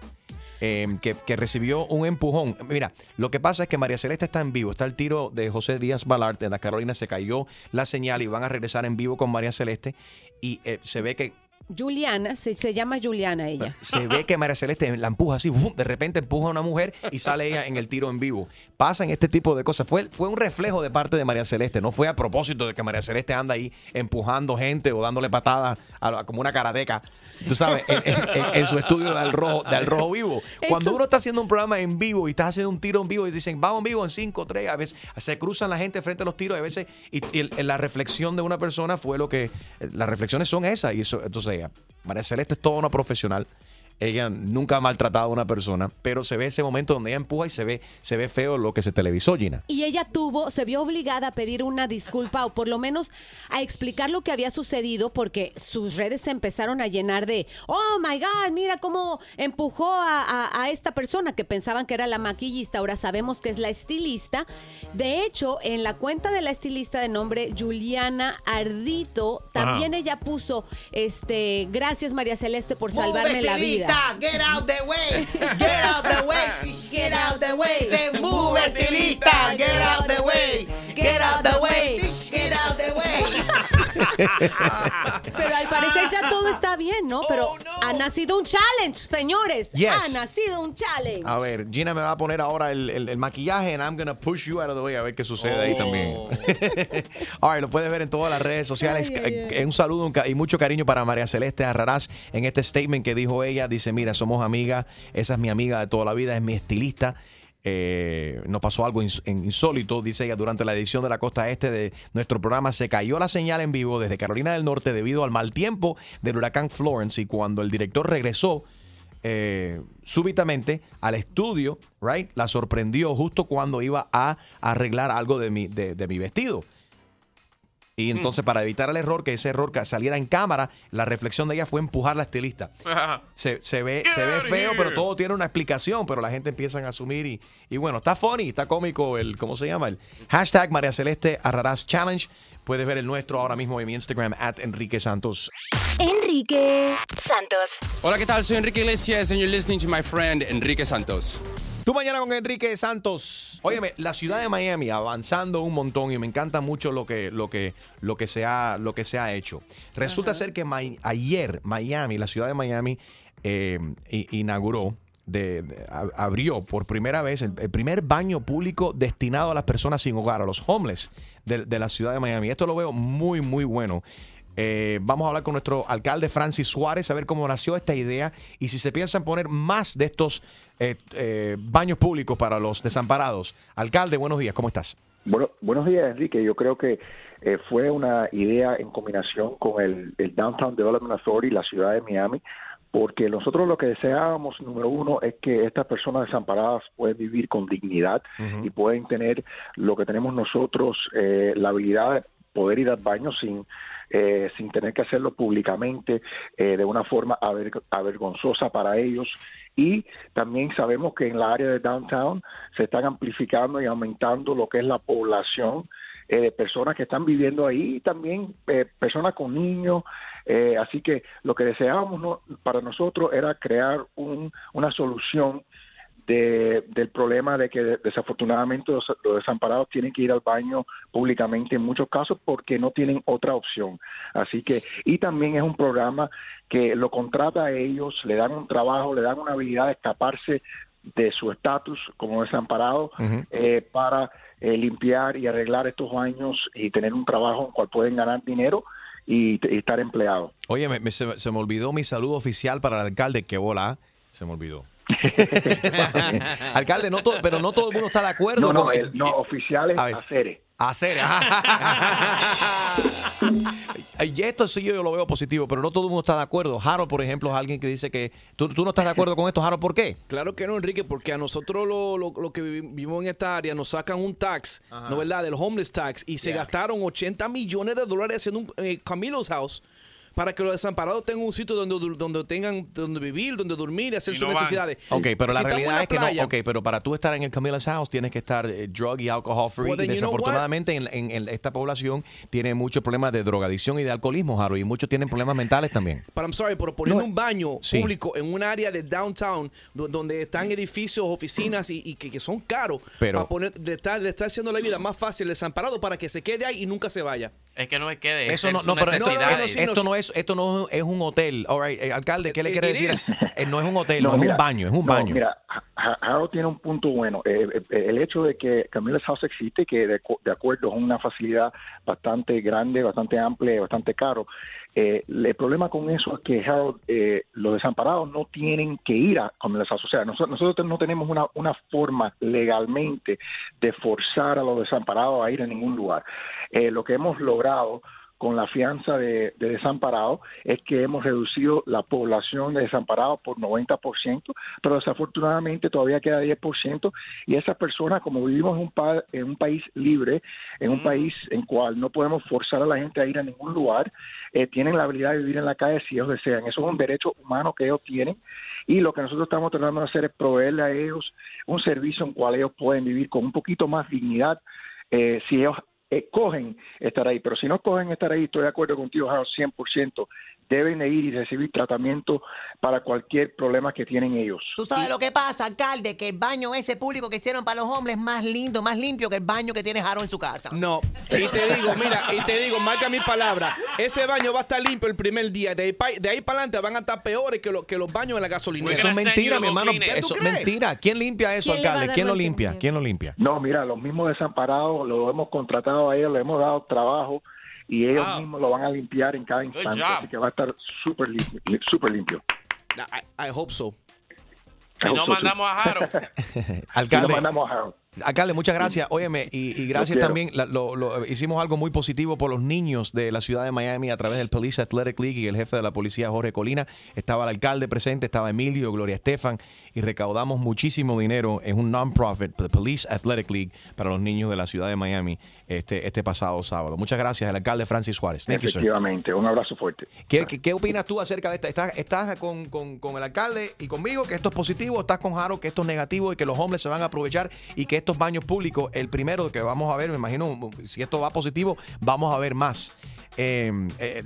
Speaker 2: Que, que recibió un empujón. Mira, lo que pasa es que María Celeste está en vivo. Está el tiro de José Díaz Balart en la Carolina. Se cayó la señal y van a regresar en vivo con María Celeste. Y eh, se ve que
Speaker 5: Juliana, se, se llama Juliana ella.
Speaker 2: se ve que María Celeste la empuja así, ¡fum! de repente empuja a una mujer y sale ella en el tiro en vivo. Pasan este tipo de cosas. Fue, fue un reflejo de parte de María Celeste, no fue a propósito de que María Celeste anda ahí empujando gente o dándole patadas a como una karateca. Tú sabes, en, en- en- en su estudio de Al Rojo, de Al Rojo Vivo. Cuando uno está haciendo un programa en vivo y estás haciendo un tiro en vivo y dicen, vamos en vivo en 5, 3, a veces se cruzan la gente frente a los tiros y a veces, y, y la reflexión de una persona fue lo que, las reflexiones son esas. Y eso, entonces María Celeste es toda una profesional. Ella nunca ha maltratado a una persona, pero se ve ese momento donde ella empuja y se ve, se ve feo lo que se televisó, Gina.
Speaker 5: Y ella tuvo, se vio obligada a pedir una disculpa o por lo menos a explicar lo que había sucedido porque sus redes se empezaron a llenar de, oh my God, mira cómo empujó a, a- a esta persona que pensaban que era la maquillista, ahora sabemos que es la estilista. De hecho, en la cuenta de la estilista de nombre Juliana Ardito, también ella puso, este, gracias María Celeste por salvarme la vida.
Speaker 6: Estilista, Get out the way. Get out the way. Get out the way. Se move estilista. Get out the way. Get out the way. Get out the way.
Speaker 5: Pero al parecer ya todo está bien, ¿no? Pero ha nacido un challenge, señores.
Speaker 2: Yes.
Speaker 5: Ha nacido un challenge.
Speaker 2: A ver, Gina me va a poner ahora el, el- el maquillaje and I'm gonna push you out of the way a ver qué sucede ahí también. All right, lo puedes ver en todas las redes sociales. Eh, Un saludo un y mucho cariño para María Celeste Arrarás en este statement que dijo ella. Dice, mira, somos amigas, esa es mi amiga de toda la vida, es mi estilista. Eh, nos pasó algo insólito, dice ella, durante la edición de la costa este de nuestro programa se cayó la señal en vivo desde Carolina del Norte debido al mal tiempo del huracán Florence y cuando el director regresó eh, súbitamente al estudio, right, la sorprendió justo cuando iba a arreglar algo de mi, de, de mi vestido. Y entonces, para evitar el error, que ese error saliera en cámara, la reflexión de ella fue empujar la estilista. Se, se ve, se ve feo, pero todo tiene una explicación, pero la gente empieza a asumir y, y bueno, está funny, está cómico el, ¿cómo se llama? El hashtag María Celeste Arrarás Challenge. Puedes ver el nuestro ahora mismo en mi Instagram, at Enrique Santos.
Speaker 10: Enrique Santos.
Speaker 22: Hola, ¿qué tal? Soy Enrique Iglesias and you're listening to my friend Enrique Santos.
Speaker 2: Tú mañana con Enrique Santos. Óyeme, la ciudad de Miami avanzando un montón y me encanta mucho lo que, lo que, lo que, se, ha, lo que se ha hecho. Resulta ser que ayer Miami, la ciudad de Miami, eh, inauguró, de, de- a- abrió por primera vez el, el primer baño público destinado a las personas sin hogar, a los homeless de, de la ciudad de Miami. Esto lo veo muy, muy bueno. Eh, vamos a hablar con nuestro alcalde Francis Suárez a ver cómo nació esta idea y si se piensan poner más de estos eh, eh, baños públicos para los desamparados. Alcalde, buenos días, ¿cómo estás?
Speaker 23: Bueno, buenos días, Enrique. Yo creo que eh, fue una idea en combinación con el, el Downtown Development Authority, la ciudad de Miami, porque nosotros lo que deseábamos, número uno, es que estas personas desamparadas puedan vivir con dignidad y pueden tener lo que tenemos nosotros, eh, la habilidad de poder ir al baño sin eh, sin tener que hacerlo públicamente eh, de una forma aver- avergonzosa para ellos. Y también sabemos que en la área de downtown se están amplificando y aumentando lo que es la población eh, de personas que están viviendo ahí y también eh, personas con niños. Eh, así que lo que deseábamos no- para nosotros era crear un- una solución de- del problema de que desafortunadamente los, los desamparados tienen que ir al baño públicamente en muchos casos porque no tienen otra opción. Así que, y también es un programa que lo contrata a ellos, le dan un trabajo, le dan una habilidad de escaparse de su estatus como desamparado eh, para eh, limpiar y arreglar estos baños y tener un trabajo en el cual pueden ganar dinero y, y estar empleados.
Speaker 2: Oye, me- me- se, se me olvidó mi saludo oficial para el alcalde, que bola, se me olvidó. alcalde, no todo, pero no todo el mundo está de acuerdo.
Speaker 23: No, no,
Speaker 2: con-
Speaker 23: el- no, oficiales
Speaker 2: A
Speaker 23: hacer.
Speaker 2: Hacer. Y esto sí yo lo veo positivo, pero no todo el mundo está de acuerdo. Harold, por ejemplo, es alguien que dice que tú, tú no estás de acuerdo con esto, Harold, ¿por qué?
Speaker 7: Claro que no, Enrique, porque a nosotros lo, lo- lo que vivi- vivimos en esta área nos sacan un tax, ¿no verdad? Del homeless tax y se gastaron 80 millones de dólares haciendo un eh, Camilo's House para que los desamparados tengan un sitio donde, donde tengan donde vivir, donde dormir y hacer
Speaker 2: Y
Speaker 7: sus
Speaker 2: no van.
Speaker 7: necesidades.
Speaker 2: Ok, pero la
Speaker 7: Si
Speaker 2: realidad
Speaker 7: la
Speaker 2: es que
Speaker 7: playa,
Speaker 2: no. Ok, pero para tú estar en el Camila's House tienes que estar eh, drug y alcohol free.
Speaker 7: Well,
Speaker 2: y desafortunadamente en, en- en esta población tiene muchos problemas de drogadicción y de alcoholismo, Harold, y muchos tienen problemas mentales también.
Speaker 7: Pero I'm sorry, pero poniendo un baño
Speaker 2: Sí.
Speaker 7: público en un área de downtown do- donde están edificios, oficinas y, y que, que son caros,
Speaker 2: Pero-
Speaker 7: para poner, de estar, de estar haciendo la vida más fácil desamparado para que se quede ahí y nunca se vaya.
Speaker 9: Es que no es que de
Speaker 2: Eso
Speaker 9: es
Speaker 2: no, no, pero esto,
Speaker 9: necesidades.
Speaker 2: esto no es, esto no es un hotel. All right, eh, alcalde, ¿qué le
Speaker 23: It-
Speaker 2: quiere decir? Eh, no es un hotel, no,
Speaker 23: No,
Speaker 2: es
Speaker 23: mira,
Speaker 2: un baño, es un
Speaker 23: no,
Speaker 2: baño.
Speaker 23: Mira, Harold tiene un punto bueno. Eh, eh, el hecho de que Camila's House existe, que de, acu- de acuerdo es una facilidad bastante grande, bastante amplia, bastante caro. Eh, el problema con eso es que Harold, eh, los desamparados no tienen que ir a Camila's House. O sea, nosotros, nosotros no tenemos una, una forma legalmente de forzar a los desamparados a ir a ningún lugar. Eh, lo que hemos logrado con la fianza de, de desamparados es que hemos reducido la población de desamparados por 90%, pero desafortunadamente todavía queda 10%, y esas personas, como vivimos en un, pa- en un país libre, en un país en cual no podemos forzar a la gente a ir a ningún lugar, eh, tienen la habilidad de vivir en la calle si ellos desean. Eso es un derecho humano que ellos tienen, y lo que nosotros estamos tratando de hacer es proveerle a ellos un servicio en cual ellos pueden vivir con un poquito más dignidad eh, si ellos eh, cogen estar ahí. Pero si no cogen estar ahí, estoy de acuerdo contigo, Harold, 100%. Deben de ir y recibir tratamiento para cualquier problema que tienen ellos.
Speaker 6: Tú sabes lo que pasa, alcalde, que el baño ese público que hicieron para los hombres es más lindo, más limpio que el baño que tiene Jaro en su casa.
Speaker 7: No, y te digo, mira, y te digo, marca mi palabra, ese baño va a estar limpio el primer día, de ahí, pa- de ahí para adelante van a estar peores que, lo- que los baños en la gasolinera.
Speaker 2: Eso es mentira, mi hermano.
Speaker 7: ¿Qué tú
Speaker 2: Eso es mentira. ¿Quién limpia eso,
Speaker 7: ¿Quién le va a
Speaker 2: alcalde? ¿Quién lo limpia? ¿Quién lo limpia?
Speaker 23: No, mira, los mismos desamparados lo hemos contratado a ellos, le hemos dado trabajo y ellos
Speaker 7: Wow.
Speaker 23: mismos lo van a limpiar en cada instante, así que va a estar súper limpio. li- súper limpio.
Speaker 7: I, I hope so.
Speaker 9: No mandamos a Jaro.
Speaker 2: Alcalde.
Speaker 23: Y lo mandamos a Harold.
Speaker 2: Alcalde, muchas gracias. Óyeme, y, y gracias también. la- lo- lo- hicimos algo muy positivo por los niños de la ciudad de Miami a través del Police Athletic League y el jefe de la policía, Jorge Colina. Estaba el alcalde presente, estaba Emilio, Gloria Estefan, y recaudamos muchísimo dinero en un non-profit, the Police Athletic League, para los niños de la ciudad de Miami este, este pasado sábado. Muchas gracias, el alcalde Francis Suárez. Thank you.
Speaker 23: Efectivamente, un abrazo fuerte.
Speaker 2: ¿Qué, qué, qué opinas tú acerca de esta? ¿Estás, estás con, con- con el alcalde y conmigo que esto es positivo? ¿Estás con Jaro que esto es negativo y que los hombres se van a aprovechar y que estos baños públicos, el primero que vamos a ver, me imagino, si esto va positivo, vamos a ver más? Eh, eh,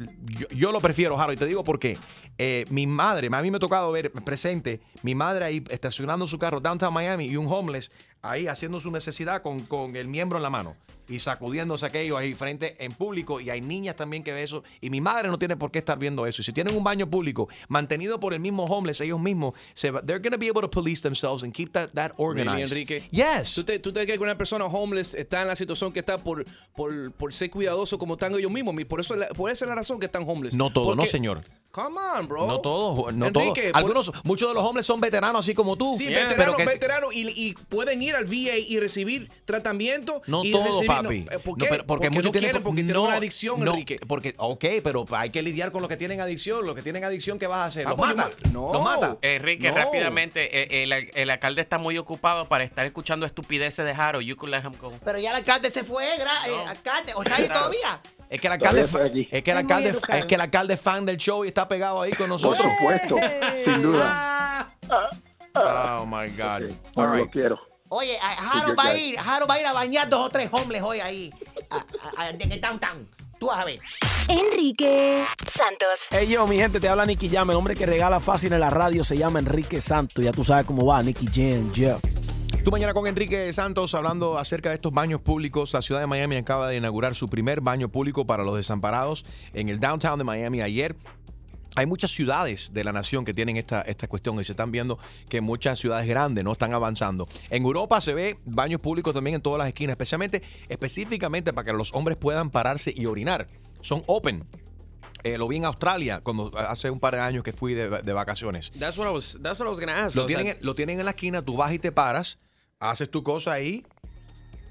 Speaker 2: yo, lo prefiero, Jaro, y te digo por qué. Eh, mi madre, a mí me ha tocado ver presente, mi madre ahí estacionando su carro downtown Miami y un homeless ahí haciendo su necesidad con, con el miembro en la mano y sacudiéndose aquello ahí frente en público y hay niñas también que ven eso y mi madre no tiene por qué estar viendo eso y si tienen un baño público mantenido por el mismo homeless ellos mismos se va- they're gonna be able to police themselves and keep that, that
Speaker 7: Really,
Speaker 2: organized
Speaker 7: Enrique.
Speaker 2: yes
Speaker 7: ¿Tú te, ¿Tú te crees que una persona homeless está en la situación que está por, por, por ser cuidadoso como están ellos mismos? Por eso por esa es la razón que están homeless.
Speaker 2: no todo no
Speaker 7: Porque-
Speaker 2: señor
Speaker 7: Come on, bro.
Speaker 2: no todos no
Speaker 7: Enrique,
Speaker 2: todos
Speaker 7: por-
Speaker 2: algunos muchos de los homeless son veteranos así como tú
Speaker 7: Sí,
Speaker 2: pero
Speaker 7: veteranos,
Speaker 2: que-
Speaker 7: veteranos y, y pueden ir al VA y recibir tratamiento.
Speaker 2: No todos, papi.
Speaker 7: no, eh,
Speaker 2: porque, muchos
Speaker 7: no
Speaker 2: tienen,
Speaker 7: quieren, porque tienen
Speaker 2: no,
Speaker 7: una adicción,
Speaker 2: no,
Speaker 7: Enrique.
Speaker 2: Porque, ok, pero hay que lidiar con los que tienen adicción. Los que tienen adicción, ¿qué vas a hacer?
Speaker 7: Ah,
Speaker 2: ¿Los
Speaker 7: pues
Speaker 2: mata?
Speaker 7: no.
Speaker 2: ¿Los mata?
Speaker 9: Enrique,
Speaker 2: No.
Speaker 9: rápidamente, eh, el, el alcalde está muy ocupado para estar escuchando estupideces de Jaro. You could let him go.
Speaker 6: Pero ya el alcalde se fue, gra- eh, alcalde, ¿o está ahí todavía?
Speaker 2: Es que el alcalde, es que el alcalde, es que el alcalde es fan del show y está pegado ahí con nosotros.
Speaker 23: Por supuesto, sin duda.
Speaker 2: Oh my God.
Speaker 23: Lo quiero.
Speaker 6: Oye, Jaro
Speaker 23: yo
Speaker 6: va a ir, Jaro va a ir a bañar dos o tres hombres hoy ahí, a- a- a- en el downtown. Tú vas a ver.
Speaker 10: Enrique Santos.
Speaker 24: Hey yo, mi gente, te habla Nicky Jam. El hombre que regala fácil en la radio se llama Enrique Santos. Ya tú sabes cómo va, Nicky Jam, yeah.
Speaker 2: Tú mañana con Enrique Santos hablando acerca de estos baños públicos. La ciudad de Miami acaba de inaugurar su primer baño público para los desamparados en el downtown de Miami ayer. Hay muchas ciudades de la nación que tienen esta, esta cuestión y se están viendo que muchas ciudades grandes no están avanzando. En Europa se ve baños públicos también en todas las esquinas, especialmente, específicamente para que los hombres puedan pararse y orinar. Son open. Eh, lo vi en Australia cuando hace un par de años que fui de, de vacaciones.
Speaker 25: That's what I was. That's what I was gonna ask.
Speaker 2: Lo
Speaker 25: sea,
Speaker 2: tienen, lo tienen en la esquina, tú vas y te paras, haces tu cosa ahí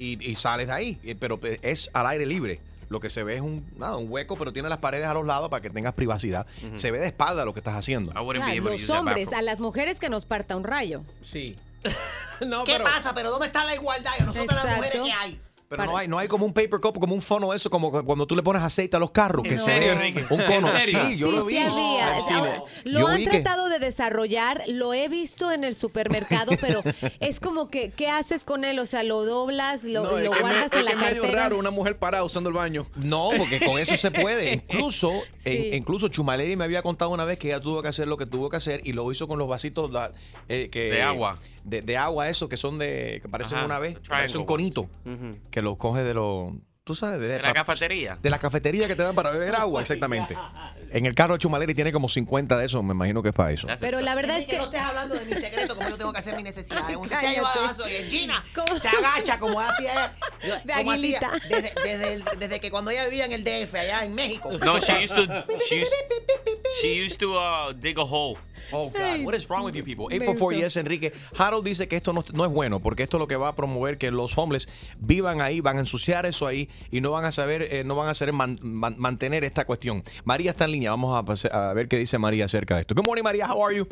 Speaker 2: y, y sales de ahí. Eh, Pero eh, es al aire libre. Lo que se ve es un, nada, un hueco, pero tiene las paredes a los lados para que tengas privacidad. Se ve de espalda lo que estás haciendo.
Speaker 5: Claro, los hombres, a las mujeres que nos parta un rayo.
Speaker 2: Sí.
Speaker 25: no,
Speaker 6: ¿Qué
Speaker 25: pero-
Speaker 6: pasa? Pero ¿dónde está la igualdad? Y nosotros las mujeres que hay.
Speaker 2: Pero no hay, no hay como un paper cup, como un fono de eso, como cuando tú le pones aceite a los carros, que
Speaker 9: ¿En
Speaker 2: se ve un
Speaker 9: ¿En
Speaker 2: cono. Sí, yo
Speaker 5: sí,
Speaker 2: lo vi.
Speaker 5: sí había. Lo
Speaker 2: Yo
Speaker 5: han
Speaker 2: que-
Speaker 5: tratado de desarrollar, lo he visto en el supermercado, pero es como que, ¿qué haces con él? O sea, lo doblas, lo,
Speaker 7: No,
Speaker 5: lo
Speaker 7: me-
Speaker 5: guardas en la
Speaker 7: es medio
Speaker 5: cartera.
Speaker 7: raro una mujer parada usando el baño.
Speaker 2: No, porque con eso se puede. Incluso,
Speaker 5: Sí.
Speaker 2: en- incluso Chumaleri me había contado una vez que ella tuvo que hacer lo que tuvo que hacer y lo hizo con los vasitos la- eh, que,
Speaker 9: De agua.
Speaker 2: De, de agua, esos que son de. que parecen
Speaker 9: Ajá,
Speaker 2: una vez. Parece un conito.
Speaker 9: Ujú.
Speaker 2: Que los coge de los. Tú sabes, de,
Speaker 9: ¿De la cafetería?
Speaker 2: De la cafetería que te dan para beber agua, exactamente. En el carro de Chumaleri tiene como 50 de esos, me imagino que es para eso.
Speaker 5: Pero la verdad es que...
Speaker 6: no estés hablando de mi secreto, como yo tengo que hacer mis necesidades. Usted se
Speaker 5: Cállate.
Speaker 6: lleva vaso y en China se agacha como hacía ella.
Speaker 5: De
Speaker 6: hacía desde, desde, desde que cuando ella vivía en el DF, allá en México.
Speaker 9: No, she used to. She used, she used to uh, dig a hole.
Speaker 2: Oh, God. What is wrong with you people?
Speaker 9: Menso.
Speaker 2: 844 yes, Enrique. Harold dice que esto no, no es bueno porque esto lo que va a promover que los homeless vivan ahí, van a ensuciar eso ahí y no van a saber, eh, no van a saber man- man- mantener esta cuestión. María está en línea. Vamos a, a ver qué dice María acerca de esto. Good morning, María. How are you?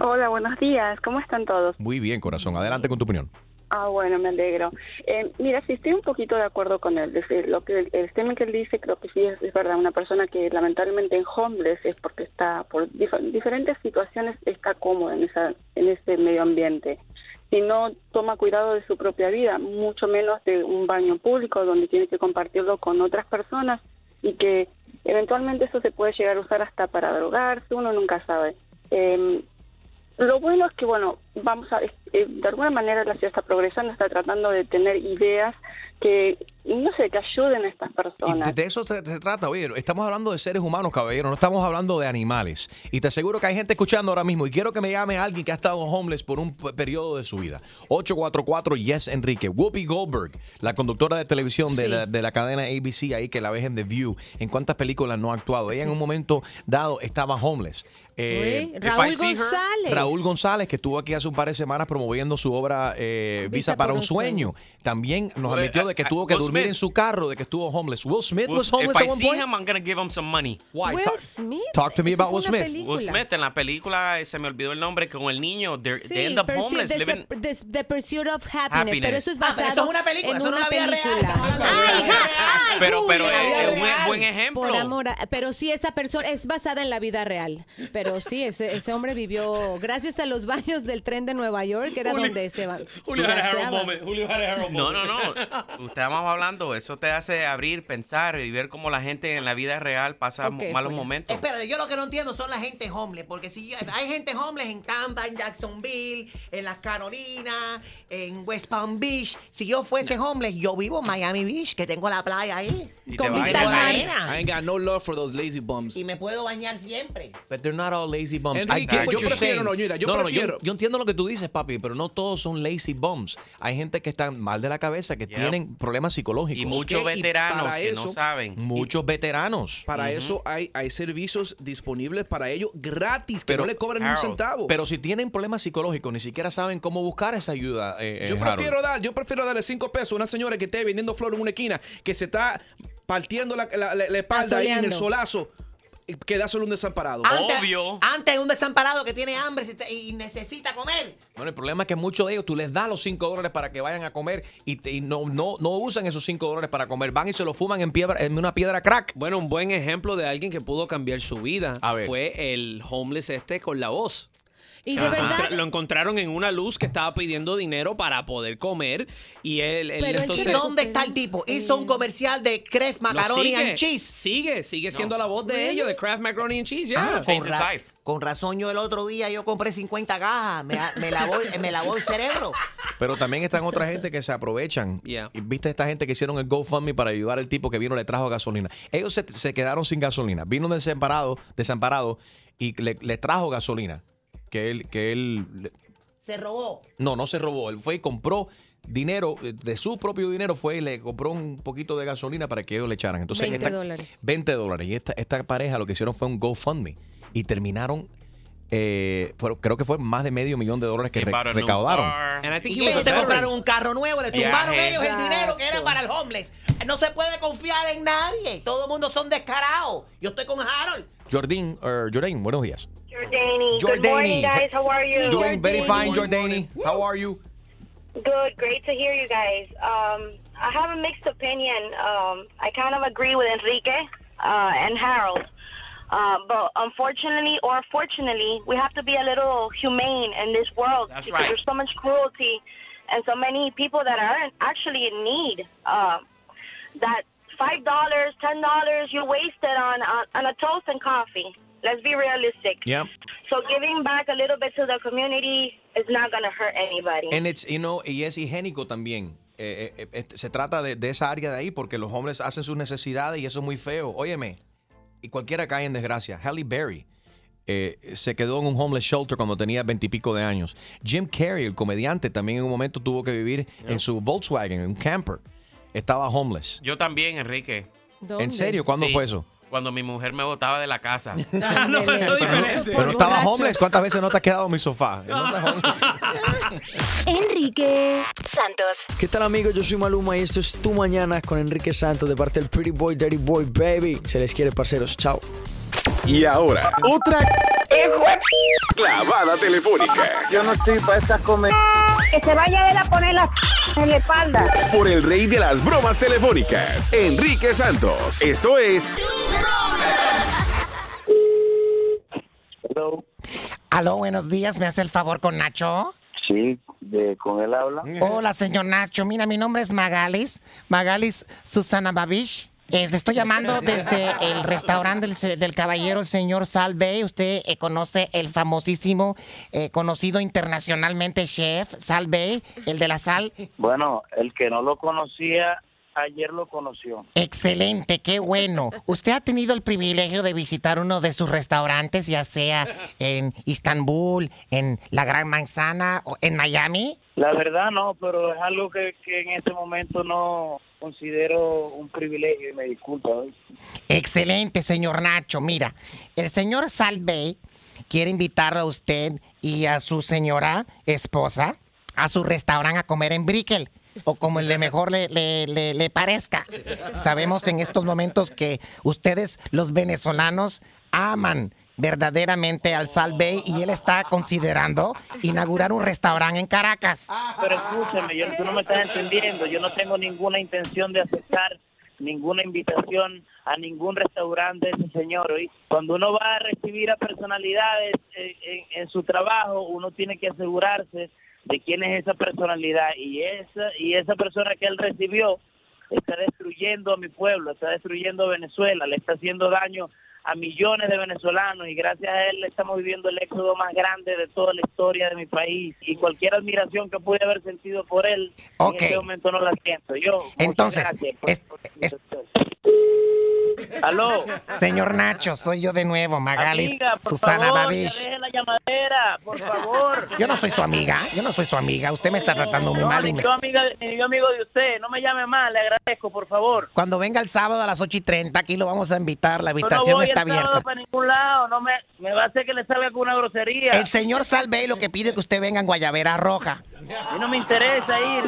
Speaker 25: Hola, buenos días. ¿Cómo están todos?
Speaker 2: Muy bien, corazón. Adelante con tu opinión.
Speaker 25: Ah, bueno, me alegro. Eh, mira, sí estoy un poquito de acuerdo con él. Lo que el statement que él dice, creo que sí es, es verdad. Una persona que lamentablemente en homeless es porque está por dif- diferentes situaciones está cómoda en esa en ese medio ambiente. Si no toma cuidado de su propia vida, mucho menos de un baño público donde tiene que compartirlo con otras personas y que eventualmente eso se puede llegar a usar hasta para drogarse, uno nunca sabe. Eh, lo bueno es que, bueno, vamos a, eh, de alguna manera la ciudad está progresando, está tratando de tener ideas que, no sé, que ayuden a estas personas.
Speaker 2: de, de eso se, se trata, oye, estamos hablando de seres humanos, caballero, no estamos hablando de animales. Y te aseguro que hay gente escuchando ahora mismo y quiero que me llame alguien que ha estado homeless por un periodo de su vida. 844 Yes Enrique. Whoopi Goldberg, la conductora de televisión de, la, de la cadena ABC, ahí que la ves en The View, en cuántas películas no ha actuado. Ella en un momento dado estaba homeless. Eh,
Speaker 5: Raúl González.
Speaker 2: Raúl González, que estuvo aquí hace un par de semanas promoviendo su obra eh, Visa, para un sueño. También nos
Speaker 9: Well,
Speaker 2: admitió de que
Speaker 9: I-
Speaker 2: tuvo que
Speaker 9: Will
Speaker 2: dormir
Speaker 9: Smith.
Speaker 2: en su carro, de que estuvo homeless. Will Smith
Speaker 9: Will-
Speaker 2: was homeless
Speaker 9: if
Speaker 2: at
Speaker 9: I
Speaker 2: one
Speaker 9: see
Speaker 2: point?
Speaker 9: him, I'm gonna give him some money.
Speaker 2: Why?
Speaker 5: Will
Speaker 2: Talk-
Speaker 5: Smith.
Speaker 2: Talk to me
Speaker 5: Eso
Speaker 2: about
Speaker 5: fue
Speaker 2: Will
Speaker 5: una
Speaker 2: Smith.
Speaker 5: película.
Speaker 9: Will Smith en la película, eh, se me olvidó el nombre, con el niño. They, they
Speaker 5: Sí,
Speaker 9: end up
Speaker 5: Pursuit-
Speaker 9: homeless,
Speaker 5: the,
Speaker 9: living.
Speaker 5: the- the Pursuit of Happiness,
Speaker 9: Happiness.
Speaker 5: pero eso es
Speaker 6: Ah, pero
Speaker 5: basado
Speaker 6: eso es una película,
Speaker 5: en
Speaker 6: eso
Speaker 5: una
Speaker 6: la vida real,
Speaker 5: película.
Speaker 6: estamos hablando de
Speaker 5: Ay,
Speaker 6: vida
Speaker 5: ja,
Speaker 6: real.
Speaker 5: ay,
Speaker 9: Pero- pero
Speaker 5: Julia,
Speaker 9: es- un
Speaker 5: real.
Speaker 9: buen ejemplo.
Speaker 5: Por amor, a- pero sí esa persona es basada en la vida real. Pero sí, ese, ese hombre vivió gracias a los baños del tren de Nueva York, que era
Speaker 9: Julio-
Speaker 5: donde se va.
Speaker 9: Julio
Speaker 5: se
Speaker 9: had a Harold
Speaker 5: aseaba.
Speaker 9: moment. No, no, no. Estamos hablando, eso te hace abrir, pensar y ver cómo la gente en la vida real pasa malos momentos.
Speaker 6: Espérate, yo lo que no entiendo son la gente homeless, porque si yo- hay gente homeless en Tampa, en Jacksonville, en las Carolinas, en West Palm Beach. Si yo fuese homeless, yo vivo en Miami Beach, que tengo la playa ahí.
Speaker 7: Y
Speaker 6: con vista a la
Speaker 7: I
Speaker 6: arena.
Speaker 7: ain't got no love for those lazy bums.
Speaker 6: Y me puedo bañar siempre.
Speaker 2: But they're not all lazy bums. I get what
Speaker 7: yo
Speaker 2: you're
Speaker 7: prefiero,
Speaker 2: saying.
Speaker 7: no, yo
Speaker 2: no, no,
Speaker 7: prefiero-
Speaker 2: yo, entiendo lo que tú dices, papi, pero no todos son lazy bums. Hay gente que están mal de la cabeza, que
Speaker 9: Yep.
Speaker 2: tienen problemas psicológicos.
Speaker 9: Y muchos
Speaker 7: ¿Qué? Y
Speaker 9: veteranos
Speaker 7: para
Speaker 9: que no saben.
Speaker 2: Muchos veteranos.
Speaker 7: Para eso hay, hay servicios disponibles para ellos gratis, que
Speaker 2: Pero-
Speaker 7: no le cobran ni un
Speaker 9: Harold,
Speaker 7: centavo.
Speaker 2: Pero si tienen problemas psicológicos, ni siquiera saben cómo buscar esa ayuda. eh, eh,
Speaker 7: yo
Speaker 2: Harold.
Speaker 7: prefiero dar, yo prefiero darle cinco pesos a una señora que esté vendiendo flores en una esquina, que se está partiendo la, la- la- la espalda ahí en el solazo, y que dárselo un desamparado.
Speaker 6: Antes,
Speaker 9: Obvio.
Speaker 6: Antes un desamparado que tiene hambre y necesita comer.
Speaker 2: Bueno, el problema es que muchos de ellos tú les das los 5 dólares para que vayan a comer y, te- y no, no, no usan esos 5 dólares para comer. Van y se lo fuman en, piedra, en una piedra crack.
Speaker 26: Bueno, un buen ejemplo de alguien que pudo cambiar su vida
Speaker 2: A ver.
Speaker 26: fue el homeless este con la voz.
Speaker 5: Y
Speaker 26: Lo
Speaker 5: de verdad,
Speaker 26: lo encontraron en una luz que estaba pidiendo dinero para poder comer y él, él
Speaker 5: Pero
Speaker 26: entonces
Speaker 6: ¿Y dónde está el tipo? Hizo un comercial de Kraft Macaroni
Speaker 26: sigue,
Speaker 6: and Cheese.
Speaker 26: Sigue, sigue siendo la voz de ellos, de Kraft Macaroni and Cheese, ya.
Speaker 6: Ah, con, ra- con razón yo el otro día yo compré 50 cajas, me, me, lavó, me lavó el cerebro.
Speaker 2: Pero también están otra gente que se aprovechan.
Speaker 26: Yeah.
Speaker 2: Viste esta gente que hicieron el GoFundMe para ayudar al tipo que vino y le trajo gasolina. Ellos se, se quedaron sin gasolina. Vino desamparado, desamparado y le, le trajo gasolina. Que él, que él
Speaker 6: Se robó.
Speaker 2: no, no se robó. Él fue y compró dinero, eh, de su propio dinero fue y le compró un poquito de gasolina para que ellos le echaran. Entonces,
Speaker 5: 20
Speaker 2: esta-
Speaker 5: dólares.
Speaker 2: 20 dólares. Y esta, esta pareja lo que hicieron fue un GoFundMe. Y terminaron, eh, fueron- creo que fue más de medio millón de dólares que re- recaudaron.
Speaker 6: Y ellos te compraron un carro nuevo, le tumbaron
Speaker 9: Viaje.
Speaker 6: ellos el dinero que era para el homeless. No se puede confiar en nadie. Todo el mundo son descarados. Yo estoy con Harold.
Speaker 2: Jordín, or Jordain, buenos días.
Speaker 27: Jordani. Good
Speaker 2: Jordani.
Speaker 27: morning, guys. How are you?
Speaker 2: Doing very fine, Jordani. How are you?
Speaker 27: Good. Great to hear you guys. Um, I have a mixed opinion. Um, I kind of agree with Enrique uh, and Harold. Uh, but unfortunately or fortunately, we have to be a little humane in this world
Speaker 9: That's
Speaker 27: because
Speaker 9: right.
Speaker 27: there's so much cruelty and so many people that are in- actually in need. Uh, that five dollars, ten dollars you wasted on, on on a toast and coffee. Let's be realistic.
Speaker 2: Yep.
Speaker 27: So giving back a little bit to the community is not going to hurt anybody.
Speaker 2: And it's, you know, y es higiénico también. Eh, eh, eh, se trata de, de esa área de ahí porque los hombres hacen sus necesidades y eso es muy feo. Óyeme, y cualquiera cae en desgracia. Halle Berry eh, se quedó en un homeless shelter cuando tenía veintipico de años. Jim Carrey, el comediante, también en un momento tuvo que vivir en su Volkswagen, en un camper. Estaba homeless.
Speaker 9: Yo también, Enrique.
Speaker 2: ¿En serio? ¿Cuándo
Speaker 9: Sí,
Speaker 2: fue eso?
Speaker 9: Cuando mi mujer me botaba de la casa.
Speaker 4: no, eso es diferente.
Speaker 2: Pero no estaba homeless. ¿Cuántas veces no te has quedado en mi sofá? No.
Speaker 10: Enrique Santos.
Speaker 28: ¿Qué tal amigos? Yo soy Maluma y esto es Tu Mañana con Enrique Santos de parte del Pretty Boy, Dirty Boy, Baby. Se les quiere, parceros. Chao.
Speaker 16: Y ahora, otra clavada telefónica
Speaker 29: Yo no estoy para estas comer. Que se vaya él a poner la en la espalda.
Speaker 16: por el rey de las bromas telefónicas, Enrique Santos. Esto es
Speaker 30: Aló, buenos días. ¿Me hace el favor con Nacho?
Speaker 31: Sí, de, con él habla.
Speaker 30: Hola, señor Nacho. Mira, mi nombre es Magalis. Magalis Susana Babish. Eh, estoy llamando desde el restaurante del, del caballero, el señor Salve. Usted eh, conoce el famosísimo, eh, conocido internacionalmente chef Salve, el de la sal.
Speaker 31: Bueno, el que no lo conocía, ayer lo conoció.
Speaker 30: Excelente, qué bueno. ¿Usted ha tenido el privilegio de visitar uno de sus restaurantes, ya sea en Istambul, en la Gran Manzana o en Miami?
Speaker 31: La verdad no, pero es algo que, que en este momento no considero un privilegio y me disculpa. ¿oíste?
Speaker 30: Excelente, señor Nacho. Mira, el señor Salve quiere invitarlo a usted y a su señora esposa a su restaurante a comer en Brickell. O como le mejor le, le- le- le parezca. Sabemos en estos momentos que ustedes, los venezolanos, aman verdaderamente al Salve y él está considerando inaugurar un restaurante en Caracas.
Speaker 31: Pero escúchame, yo, tú no me estás entendiendo. Yo no tengo ninguna intención de aceptar ninguna invitación a ningún restaurante de ese señor. ¿oí? Cuando uno va a recibir a personalidades eh, en, en su trabajo, uno tiene que asegurarse de quién es esa personalidad y esa y esa persona que él recibió está destruyendo a mi pueblo, está destruyendo a Venezuela, le está haciendo daño a millones de venezolanos y gracias a él estamos viviendo el éxodo más grande de toda la historia de mi país y cualquier admiración que pude haber sentido por él en este momento no la siento yo. Muchas
Speaker 30: Entonces,
Speaker 31: gracias por- por- Aló.
Speaker 30: Señor Nacho, soy yo de nuevo, Magalis
Speaker 31: Amiga, por
Speaker 30: Susana
Speaker 31: favor,
Speaker 30: Babish.
Speaker 31: ya deje la llamadera, por favor.
Speaker 30: Yo no soy su amiga, yo no soy su amiga. Usted me está tratando muy
Speaker 31: No,
Speaker 30: mal y me...
Speaker 31: yo, amiga, ni yo amigo de usted, no me llame más, le agradezco, por favor.
Speaker 30: Cuando venga el sábado a las 8 y 30, aquí lo vamos a invitar. La
Speaker 31: Yo no
Speaker 30: habitación
Speaker 31: voy
Speaker 30: está
Speaker 31: el
Speaker 30: abierta.
Speaker 31: para ningún lado, no me, me va a hacer que le salga con una grosería.
Speaker 30: El señor Salve lo que pide que usted venga en Guayabera Roja.
Speaker 31: A mí no me interesa ir.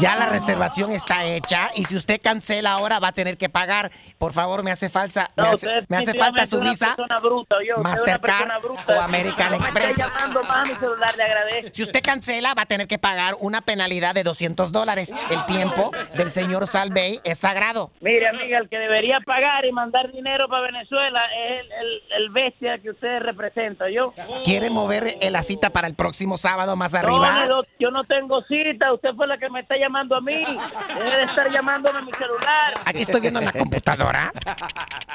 Speaker 30: Ya la reservación está hecha y si usted cancela ahora va a tener que pagar. Por favor, me hace falta, me hace,
Speaker 31: usted
Speaker 30: me hace falta su visa.
Speaker 31: bruta, yo,
Speaker 30: Mastercard
Speaker 31: bruta.
Speaker 30: o American Express.
Speaker 31: llamando celular, le.
Speaker 30: Si usted cancela, va a tener que pagar una penalidad de 200 dólares. El tiempo del señor Salvey es sagrado.
Speaker 31: Mire, amiga, el que debería pagar y mandar dinero para Venezuela es el, el, el bestia que usted representa, yo.
Speaker 30: ¿Quiere mover la cita para el próximo sábado más arriba?
Speaker 31: no, yo no tengo cita, usted fue la que me está llamando a mí. Debe de estar llamándome a mi celular.
Speaker 30: Aquí estoy viendo en la computadora.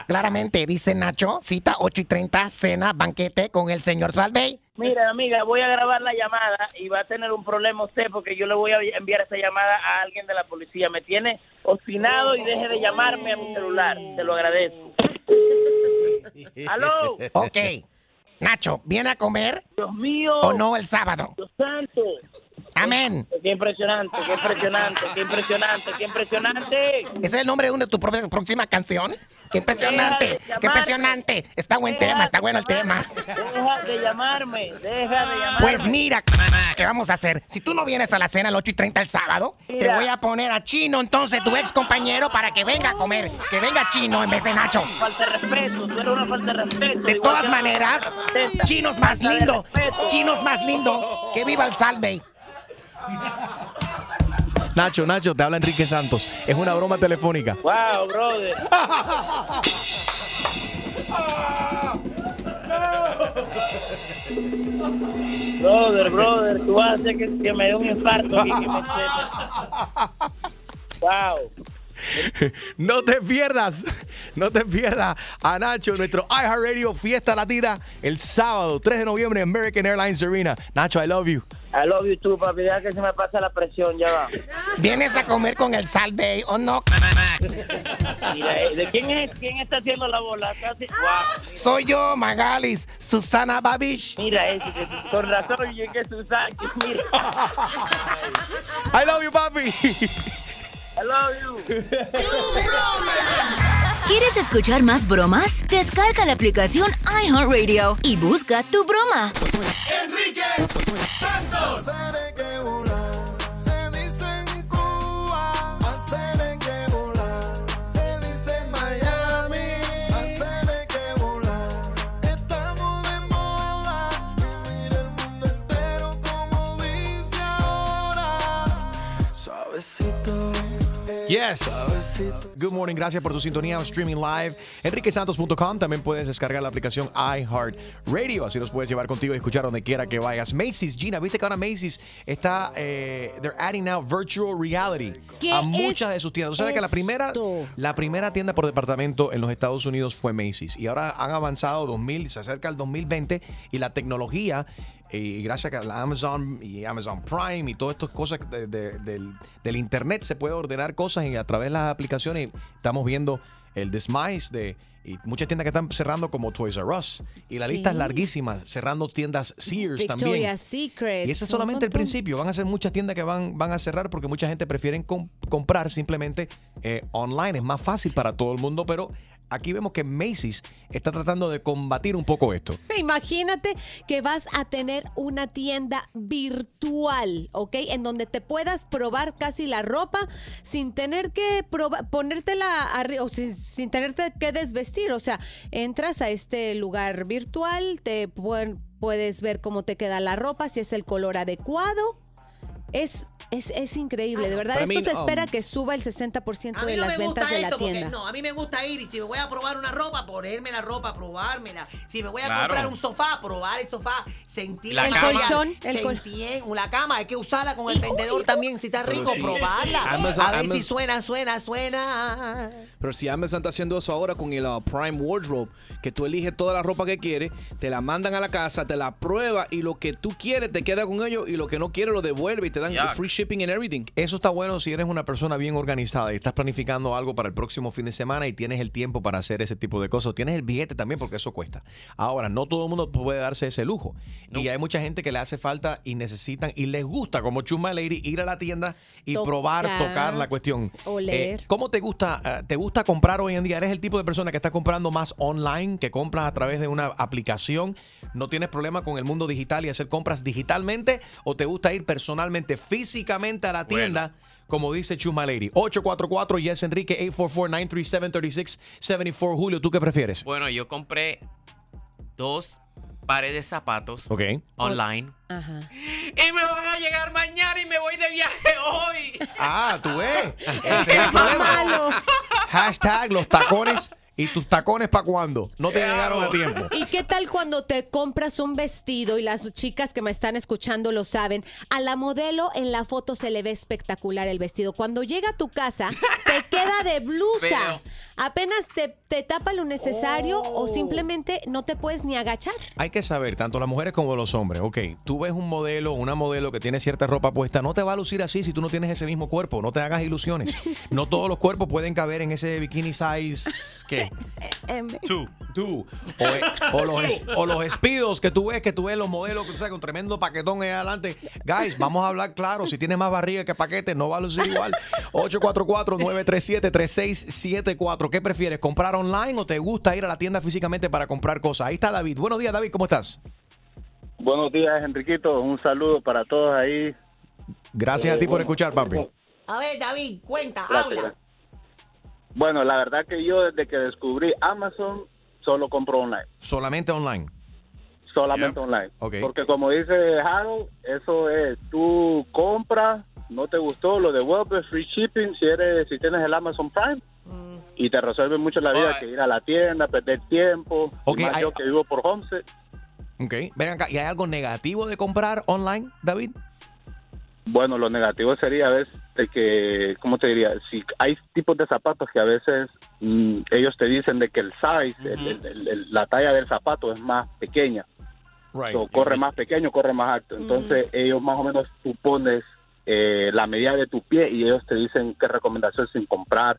Speaker 30: Claramente dice Nacho, cita 8 y 30, cena, banquete con el señor Salvey.
Speaker 31: Mira, amiga, voy a grabar la llamada y va a tener un problema usted porque yo le voy a enviar esa llamada a alguien de la policía. Me tiene obstinado y deje de llamarme a mi celular. Te lo agradezco. ¿Aló?
Speaker 30: Ok. Nacho, ¿viene a comer?
Speaker 31: Dios mío.
Speaker 30: ¿O no el sábado?
Speaker 31: Dios santo.
Speaker 30: Amén.
Speaker 31: Qué impresionante, qué impresionante, qué impresionante, qué impresionante.
Speaker 30: ¿Ese es el nombre de una de tu propia- próxima canción? ¡Qué impresionante!
Speaker 31: De
Speaker 30: ¡Qué impresionante! Está buen tema, está bueno el tema.
Speaker 31: Deja de llamarme, deja de llamarme.
Speaker 30: Pues mira, ¿qué vamos a hacer? Si tú no vienes a la cena a las 8 y 30 el sábado, te voy a poner a Chino, entonces, tu ex compañero, para que venga a comer. Que venga Chino en vez de Nacho.
Speaker 31: Falta de respeto, tú eres una falta de respeto.
Speaker 30: De todas maneras, Chinos más
Speaker 31: Falta de
Speaker 30: lindo.
Speaker 31: respeto.
Speaker 30: Chinos más lindo. Que viva el Salve.
Speaker 2: Nacho, Nacho, te habla Enrique Santos. Es una broma telefónica.
Speaker 30: Wow, brother. Brother, brother, tú vas a hacer que, que me dé un infarto aquí, que me Wow.
Speaker 2: No te pierdas, no te pierdas a Nacho, nuestro iHeartRadio Fiesta Latina, el sábado 3 de noviembre en American Airlines Arena. Nacho, I love you.
Speaker 30: I love you too, papi. Ya que se me pasa la presión, ya va.
Speaker 6: ¿Vienes a comer con el salve o no?
Speaker 30: Mira, eh, ¿de quién es? ¿Quién está haciendo la bola? Wow.
Speaker 6: Soy yo, Magalis, Susana Babish.
Speaker 30: Mira, ese, que- con razón, que Susana, que mira.
Speaker 2: I love you, papi.
Speaker 30: I love you.
Speaker 10: ¿Quieres escuchar más bromas? Descarga la aplicación iHeartRadio y busca tu broma.
Speaker 1: Enrique Santos.
Speaker 2: Yes. Good morning, gracias por tu sintonía. Streaming live. EnriqueSantos.com. También puedes descargar la aplicación iHeart Radio. Así los puedes llevar contigo y escuchar donde quiera que vayas. Macy's, Gina, viste que ahora Macy's está. eh, they're adding now virtual reality
Speaker 5: ¿Qué
Speaker 2: a muchas de sus tiendas. Tú sabes que la primera, la primera tienda por departamento en los Estados Unidos fue Macy's. Y ahora han avanzado 2000, se acerca el 2020 y la tecnología y gracias a la Amazon y Amazon Prime y todas estas cosas de- de- del, del internet se puede ordenar cosas y a través de las aplicaciones estamos viendo el Desmice de y muchas tiendas que están cerrando como Toys R Us y la
Speaker 5: Sí.
Speaker 2: lista es larguísima cerrando tiendas Sears también
Speaker 5: Victoria's Secret.
Speaker 2: y ese es solamente el principio. Van a ser muchas tiendas que van, van a cerrar porque mucha gente prefiere com- comprar simplemente eh, online. Es más fácil para todo el mundo, pero aquí vemos que Macy's está tratando de combatir un poco esto.
Speaker 5: Imagínate que vas a tener una tienda virtual, ¿ok? En donde te puedas probar casi la ropa sin tener que ponértela arriba, o sin, sin tenerte que desvestir. O sea, entras a este lugar virtual, te puedes ver cómo te queda la ropa, si es el color adecuado. Es, es, es increíble, de verdad.
Speaker 6: Para
Speaker 5: Esto
Speaker 6: mí,
Speaker 5: se espera
Speaker 6: um,
Speaker 5: que suba el 60%
Speaker 6: A mí
Speaker 5: de
Speaker 6: no
Speaker 5: las
Speaker 6: me
Speaker 5: ventas
Speaker 6: gusta
Speaker 5: de la
Speaker 6: eso porque
Speaker 5: tienda.
Speaker 6: no, a mí me gusta ir y si me voy a probar una ropa, ponerme la ropa, probármela. Si me voy a
Speaker 9: Claro.
Speaker 6: comprar un sofá, probar el sofá, sentir
Speaker 9: La
Speaker 6: el
Speaker 9: cama.
Speaker 6: colchón,
Speaker 5: el
Speaker 6: sentir la cama, hay que usarla con el vendedor también, si está rico,
Speaker 7: sí.
Speaker 6: probarla.
Speaker 7: Amazon-
Speaker 6: a ver si suena, suena, suena.
Speaker 7: Pero si Amazon está haciendo eso ahora con el uh, Prime Wardrobe, que tú eliges toda la ropa que quieres, te la mandan a la casa, te la prueba y lo que tú quieres te queda con ellos y lo que no quieres lo devuelve y te dan
Speaker 2: Ya.
Speaker 7: free shipping and everything.
Speaker 2: Eso está bueno si eres una persona bien organizada y estás planificando algo para el próximo fin de semana y tienes el tiempo para hacer ese tipo de cosas. Tienes el billete también porque eso cuesta. Ahora, no todo el mundo puede darse ese lujo. Y hay mucha gente que le hace falta y necesitan y les gusta, como Chuma Lady, ir a la tienda y
Speaker 5: Tocar,
Speaker 2: probar, tocar la cuestión.
Speaker 5: oler.
Speaker 2: Eh, ¿Cómo te gusta, eh, te gusta comprar hoy en día? ¿Eres el tipo de persona que está comprando más online, que compras a través de una aplicación? ¿No tienes problema con el mundo digital y hacer compras digitalmente? ¿O te gusta ir personalmente, físicamente a la tienda? Como dice Chuma Lady. 844 Yes Enrique 844-937-3674. Julio, ¿tú qué prefieres?
Speaker 9: Bueno, yo compré dos pares de zapatos
Speaker 2: Ok.
Speaker 9: online.
Speaker 5: Ajá.
Speaker 9: Y me van a llegar mañana y me voy de viaje hoy.
Speaker 2: Ah, tú ves. Ese es el problema. Hashtag los tacones y tus tacones para cuándo. No te llegaron a tiempo.
Speaker 5: ¿Y qué tal cuando te compras un vestido y las chicas que me están escuchando lo saben? A la modelo en la foto se le ve espectacular el vestido. Cuando llega a tu casa, te queda de blusa.
Speaker 9: Pero-
Speaker 5: Apenas te, te tapa lo necesario
Speaker 2: Oh.
Speaker 5: o simplemente no te puedes ni agachar.
Speaker 2: Hay que saber, tanto las mujeres como los hombres, ok, tú ves un modelo, una modelo que tiene cierta ropa puesta, no te va a lucir así si tú no tienes ese mismo cuerpo, no te hagas ilusiones. No todos los cuerpos pueden caber en ese bikini size, ¿qué?
Speaker 9: Tú.
Speaker 2: Tú. O, eh, o los, o los espidos que tú ves, que tú ves los modelos, que tú sabes, con tremendo paquetón ahí adelante. Guys, vamos a hablar claro, si tienes más barriga que paquete, no va a lucir igual. 844-937-3674. ¿Qué prefieres, comprar online o te gusta ir a la tienda físicamente para comprar cosas? Ahí está David. Buenos días, David, ¿cómo estás?
Speaker 32: Buenos días, Enriquito. Un saludo para todos ahí.
Speaker 2: Gracias a ti por escuchar, papi.
Speaker 6: A ver, David, cuenta,
Speaker 32: Gracias,
Speaker 6: habla.
Speaker 32: gracias. Bueno, la verdad que yo desde que descubrí Amazon solo compro online.
Speaker 2: Solamente online.
Speaker 32: Solamente online. Porque como dice Harold, eso es, tú compras, no te gustó, lo devuelves, free shipping si eres si tienes el Amazon Prime. Y te resuelve mucho la vida que ir a la tienda, perder tiempo. Y
Speaker 2: Ok,
Speaker 32: más
Speaker 2: hay-
Speaker 32: yo que vivo por Homestead.
Speaker 2: Ok, ven acá, ¿y hay algo negativo de comprar online, David?
Speaker 32: Bueno, lo negativo sería a veces de que, ¿cómo te diría? Si hay tipos de zapatos que a veces mm, ellos te dicen de que el size, el- el- el- el- la talla del zapato es más pequeña.
Speaker 2: Right.
Speaker 32: O corre más pequeño, corre más alto. Entonces ellos más o menos tú pones eh, la medida de tu pie y ellos te dicen qué recomendación sin comprar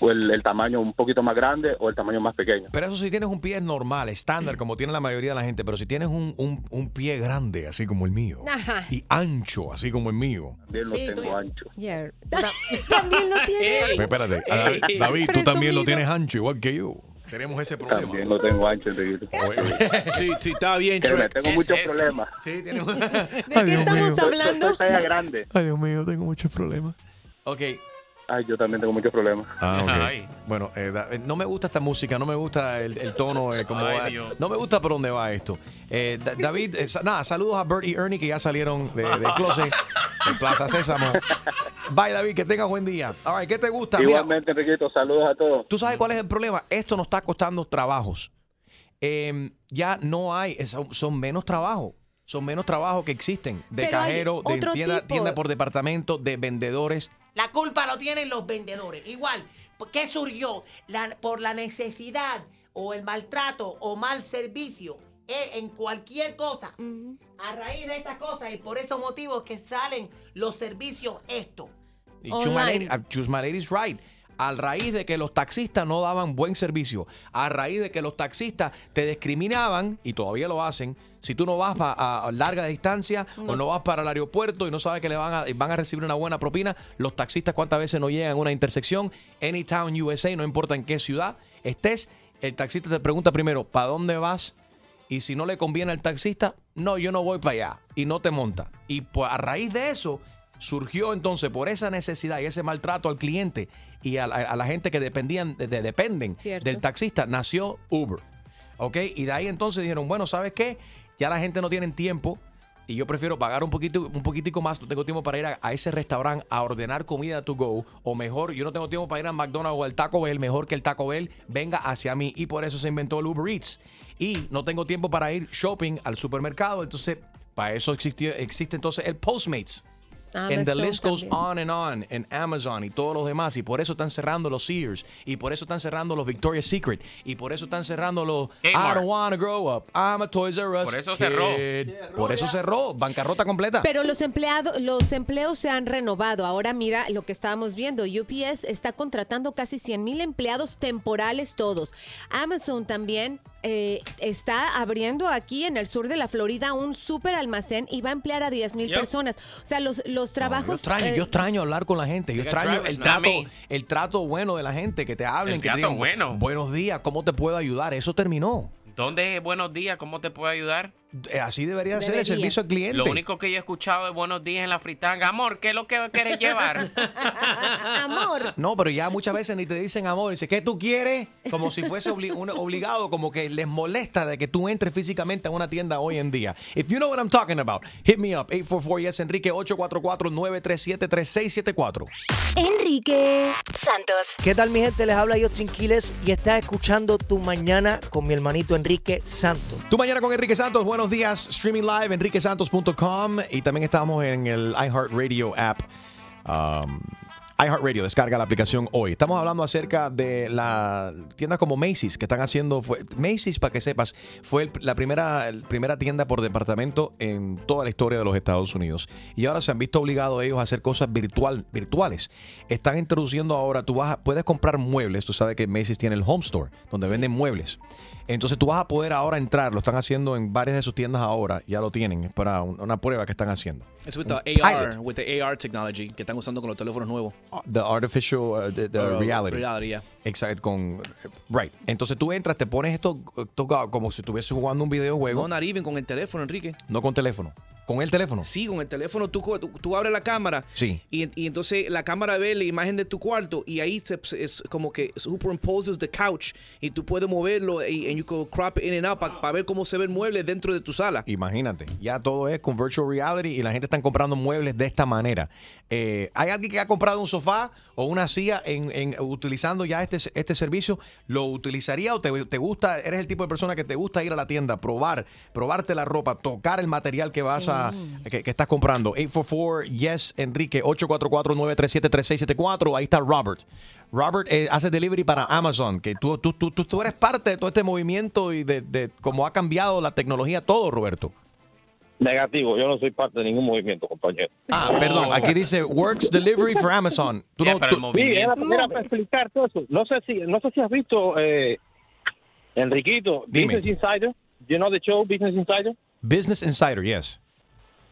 Speaker 32: o el, el tamaño un poquito más grande o el tamaño más pequeño.
Speaker 2: Pero eso si tienes un pie normal, estándar, como tiene la mayoría de la gente, pero si tienes un, un- un pie grande, así como el mío,
Speaker 5: Ajá.
Speaker 2: y ancho, así como el mío.
Speaker 32: También
Speaker 5: Sí,
Speaker 32: lo tengo
Speaker 5: tú-
Speaker 32: ancho.
Speaker 5: Yeah. También lo tiene.
Speaker 2: Pues espérate, a David. David, tú también lo tienes ancho, igual que yo. Tenemos ese problema.
Speaker 32: También lo tengo ancho, Enriquito.
Speaker 7: Sí, sí, está bien, Shrek.
Speaker 32: tengo muchos problemas.
Speaker 2: Sí, tenemos.
Speaker 5: ¿De qué estamos hablando?
Speaker 32: Soy talla grande.
Speaker 2: Ay, Dios mío, tengo muchos problemas. Ok.
Speaker 32: Ay, yo también tengo muchos problemas.
Speaker 2: Ah. Bueno, eh, da- eh, no me gusta esta música, no me gusta el, el tono, eh, como
Speaker 9: Ay,
Speaker 2: va-
Speaker 9: Dios.
Speaker 2: no me gusta por dónde va esto. Eh, Da- David, eh, sa- nada, saludos a Bert y Ernie que ya salieron de, de closet de Plaza Sésamo. Bye, David, que tengas buen día. All right, ¿qué te gusta? Mira,
Speaker 32: Igualmente, Enriquito, saludos a todos.
Speaker 2: ¿Tú sabes cuál es el problema? Esto nos está costando trabajos. Eh, ya no hay, son, son menos trabajos. Son menos trabajos que existen. De
Speaker 5: Pero
Speaker 2: cajero, de tienda,
Speaker 5: tipo.
Speaker 2: tienda por departamento, de vendedores.
Speaker 6: La culpa lo tienen los vendedores. Igual, ¿por ¿qué surgió? La- por la necesidad o el maltrato o mal servicio eh, en cualquier cosa. A raíz de estas cosas y por esos motivos que salen los servicios estos.
Speaker 2: Y Chusma Lady- ah, Chusma Lady's right. A raíz de que los taxistas no daban buen servicio, a raíz de que los taxistas te discriminaban, y todavía lo hacen, si tú no vas a, a larga distancia o no vas para el aeropuerto y no sabes que le van a, van a recibir una buena propina, los taxistas cuántas veces no llegan a una intersección, Anytown USA, no importa en qué ciudad estés, el taxista te pregunta primero, ¿para dónde vas? Y si no le conviene al taxista, no, yo no voy para allá. Y no te monta. Y pues a raíz de eso, surgió entonces por esa necesidad y ese maltrato al cliente y a la, a la gente que dependían, de- de- dependen
Speaker 5: Cierto.
Speaker 2: del taxista, nació Uber. ¿Ok? Y de ahí entonces dijeron, bueno, ¿sabes qué? Ya la gente no tiene tiempo y yo prefiero pagar un poquito un poquitico más, no tengo tiempo para ir a, a ese restaurante a ordenar comida to go o mejor, yo no tengo tiempo para ir a McDonald's o al Taco Bell, mejor que el Taco Bell venga hacia mí y por eso se inventó el Uber Eats. Y no tengo tiempo para ir shopping al supermercado, entonces para eso existió, existe entonces el Postmates. And the
Speaker 5: Amazon
Speaker 2: list goes
Speaker 5: también.
Speaker 2: on and on en Amazon y todos los demás. Y por eso están cerrando los Sears. Y por eso están cerrando los Victoria's Secret. Y por eso están cerrando los I
Speaker 9: Kmart.
Speaker 2: don't wanna grow up. I'm a Toys R Us.
Speaker 9: Por eso cerró.
Speaker 2: kid. Por eso cerró. Bancarrota completa.
Speaker 5: Pero los empleados, los empleos se han renovado. Ahora mira lo que estábamos viendo. UPS está contratando casi 100 mil empleados temporales todos. Amazon también eh, está abriendo aquí en el sur de la Florida un super almacén y va a emplear a 10 mil
Speaker 2: Yep.
Speaker 5: personas. O sea, los, los
Speaker 2: yo
Speaker 5: trabajos...
Speaker 2: extraño,
Speaker 5: eh,
Speaker 2: yo extraño hablar con la gente. Yo extraño el trato, el trato bueno de la gente, que te hablen,
Speaker 9: El
Speaker 2: que te digan
Speaker 9: bueno.
Speaker 2: buenos días, ¿cómo te puedo ayudar? Eso terminó.
Speaker 9: ¿Dónde es buenos días? ¿Cómo te puedo ayudar?
Speaker 2: Eh, Así debería, ser el servicio al cliente.
Speaker 9: Lo único que yo he escuchado es buenos días en la fritanga. Amor, ¿qué es lo que quieres llevar?
Speaker 5: Amor.
Speaker 2: No, pero ya muchas veces ni te dicen amor, dice, ¿qué tú quieres? Como si fuese obli- un- obligado, como que les molesta de que tú entres físicamente a una tienda hoy en día. If you know what I'm talking about, hit me up, 844 yes Enrique 844-937-3674.
Speaker 10: Enrique Santos.
Speaker 28: ¿Qué tal mi gente? Les habla Justin Quiles y estás escuchando Tu Mañana con mi hermanito Enrique Santos.
Speaker 2: Tu mañana con Enrique Santos, buenos días, streaming live, enriquesantos.com y también estamos en el iHeartRadio app. Um, iHeartRadio, descarga la aplicación hoy. Estamos hablando acerca de la tiendas como Macy's que están haciendo. Fue, Macy's, para que sepas, fue el- la primera, el primera tienda por departamento en toda la historia de los Estados Unidos. Y ahora se han visto obligados ellos a hacer cosas virtual, virtuales. Están introduciendo ahora, tú vas puedes comprar muebles. Tú sabes que Macy's tiene el Home Store, donde venden muebles. Entonces tú vas a poder ahora entrar, lo están haciendo en varias de sus tiendas ahora, ya lo tienen, es para un- una prueba que están haciendo.
Speaker 7: Es with the AR,
Speaker 2: pilot.
Speaker 7: with the AR technology que están usando con los teléfonos nuevos.
Speaker 2: the artificial, uh, the, the
Speaker 7: Uh,
Speaker 2: reality.
Speaker 7: reality, yeah.
Speaker 2: Exacto, con right. Entonces tú entras, te pones esto, esto como si estuvieses jugando un videojuego,
Speaker 7: No, not even con el teléfono, Enrique.
Speaker 2: no con teléfono. Con el teléfono.
Speaker 7: Sí, con el teléfono tú, co- tú, tú abres la cámara
Speaker 2: Sí.
Speaker 7: y, y entonces la cámara ve la imagen de tu cuarto y ahí se, se- es como que superimposes the couch y tú puedes moverlo y and you can crop in and out para ver cómo se ve el mueble dentro de tu sala.
Speaker 2: Imagínate, ya todo es con virtual reality y la gente está comprando muebles de esta manera. Eh, ¿Hay alguien que ha comprado un sofá o una silla en, en- utilizando ya este, este servicio? ¿Lo utilizaría o te, te gusta? ¿Eres el tipo de persona que te gusta ir a la tienda, probar, probarte la ropa, tocar el material que vas a que, que estás comprando? 844 Yes Enrique 844-937-3674. Ahí está Robert. Robert eh, hace delivery para Amazon, que tú, tú, tú, tú, tú eres parte de todo este movimiento y de, de cómo ha cambiado la tecnología todo, Roberto.
Speaker 33: Negativo, yo no soy parte de ningún movimiento, compañero.
Speaker 2: Ah, perdón, aquí dice Works Delivery for Amazon. Tú no- tú-
Speaker 33: Sí, era, era para explicar todo eso. No sé si, no sé si has visto, eh, Enriquito,
Speaker 2: Dime.
Speaker 33: Business Insider. You know the show Business Insider?
Speaker 2: Business Insider, yes.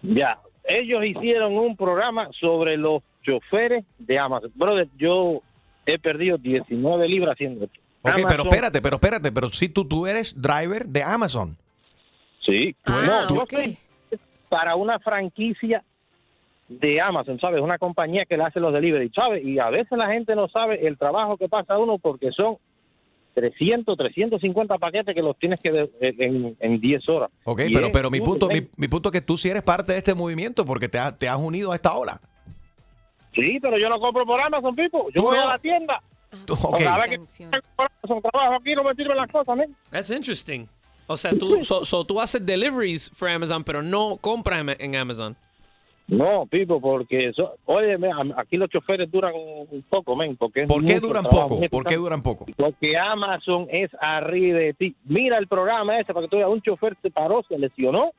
Speaker 33: Ya, ellos hicieron un programa sobre los choferes de Amazon. Brother, yo he perdido 19 libras haciendo esto.
Speaker 2: Ok, pero espérate, pero espérate, pero si tú, tú eres driver de Amazon.
Speaker 33: Sí, yo soy para una franquicia de Amazon, ¿sabes? Una compañía que le hace los delivery, ¿sabes? Y a veces la gente no sabe el trabajo que pasa uno porque son 300, 350 paquetes que los tienes que de- en, en 10 horas.
Speaker 2: Ok,
Speaker 33: Y
Speaker 2: pero,
Speaker 33: es
Speaker 2: pero mi
Speaker 33: un
Speaker 2: punto, mi punto es que tú sí eres parte de este movimiento porque te, has- te has unido a esta ola.
Speaker 33: Sí, pero yo no compro por Amazon, Pipo. Yo voy a la tienda.
Speaker 2: ok.
Speaker 33: Cada vez que Amazon trabajo aquí no me sirven las cosas, ¿no?
Speaker 26: That's interesting. O sea, tú, so, so tú haces deliveries for Amazon, pero no compras en- Amazon.
Speaker 33: No, Pipo, porque, eso, oye, aquí los choferes duran un poco, men, porque
Speaker 2: ¿Por qué duran
Speaker 33: trabajo,
Speaker 2: poco? ¿Por qué duran poco?
Speaker 33: Porque Amazon es arriba de ti. Mira el programa ese para que tú veas, un chofer se paró, se lesionó.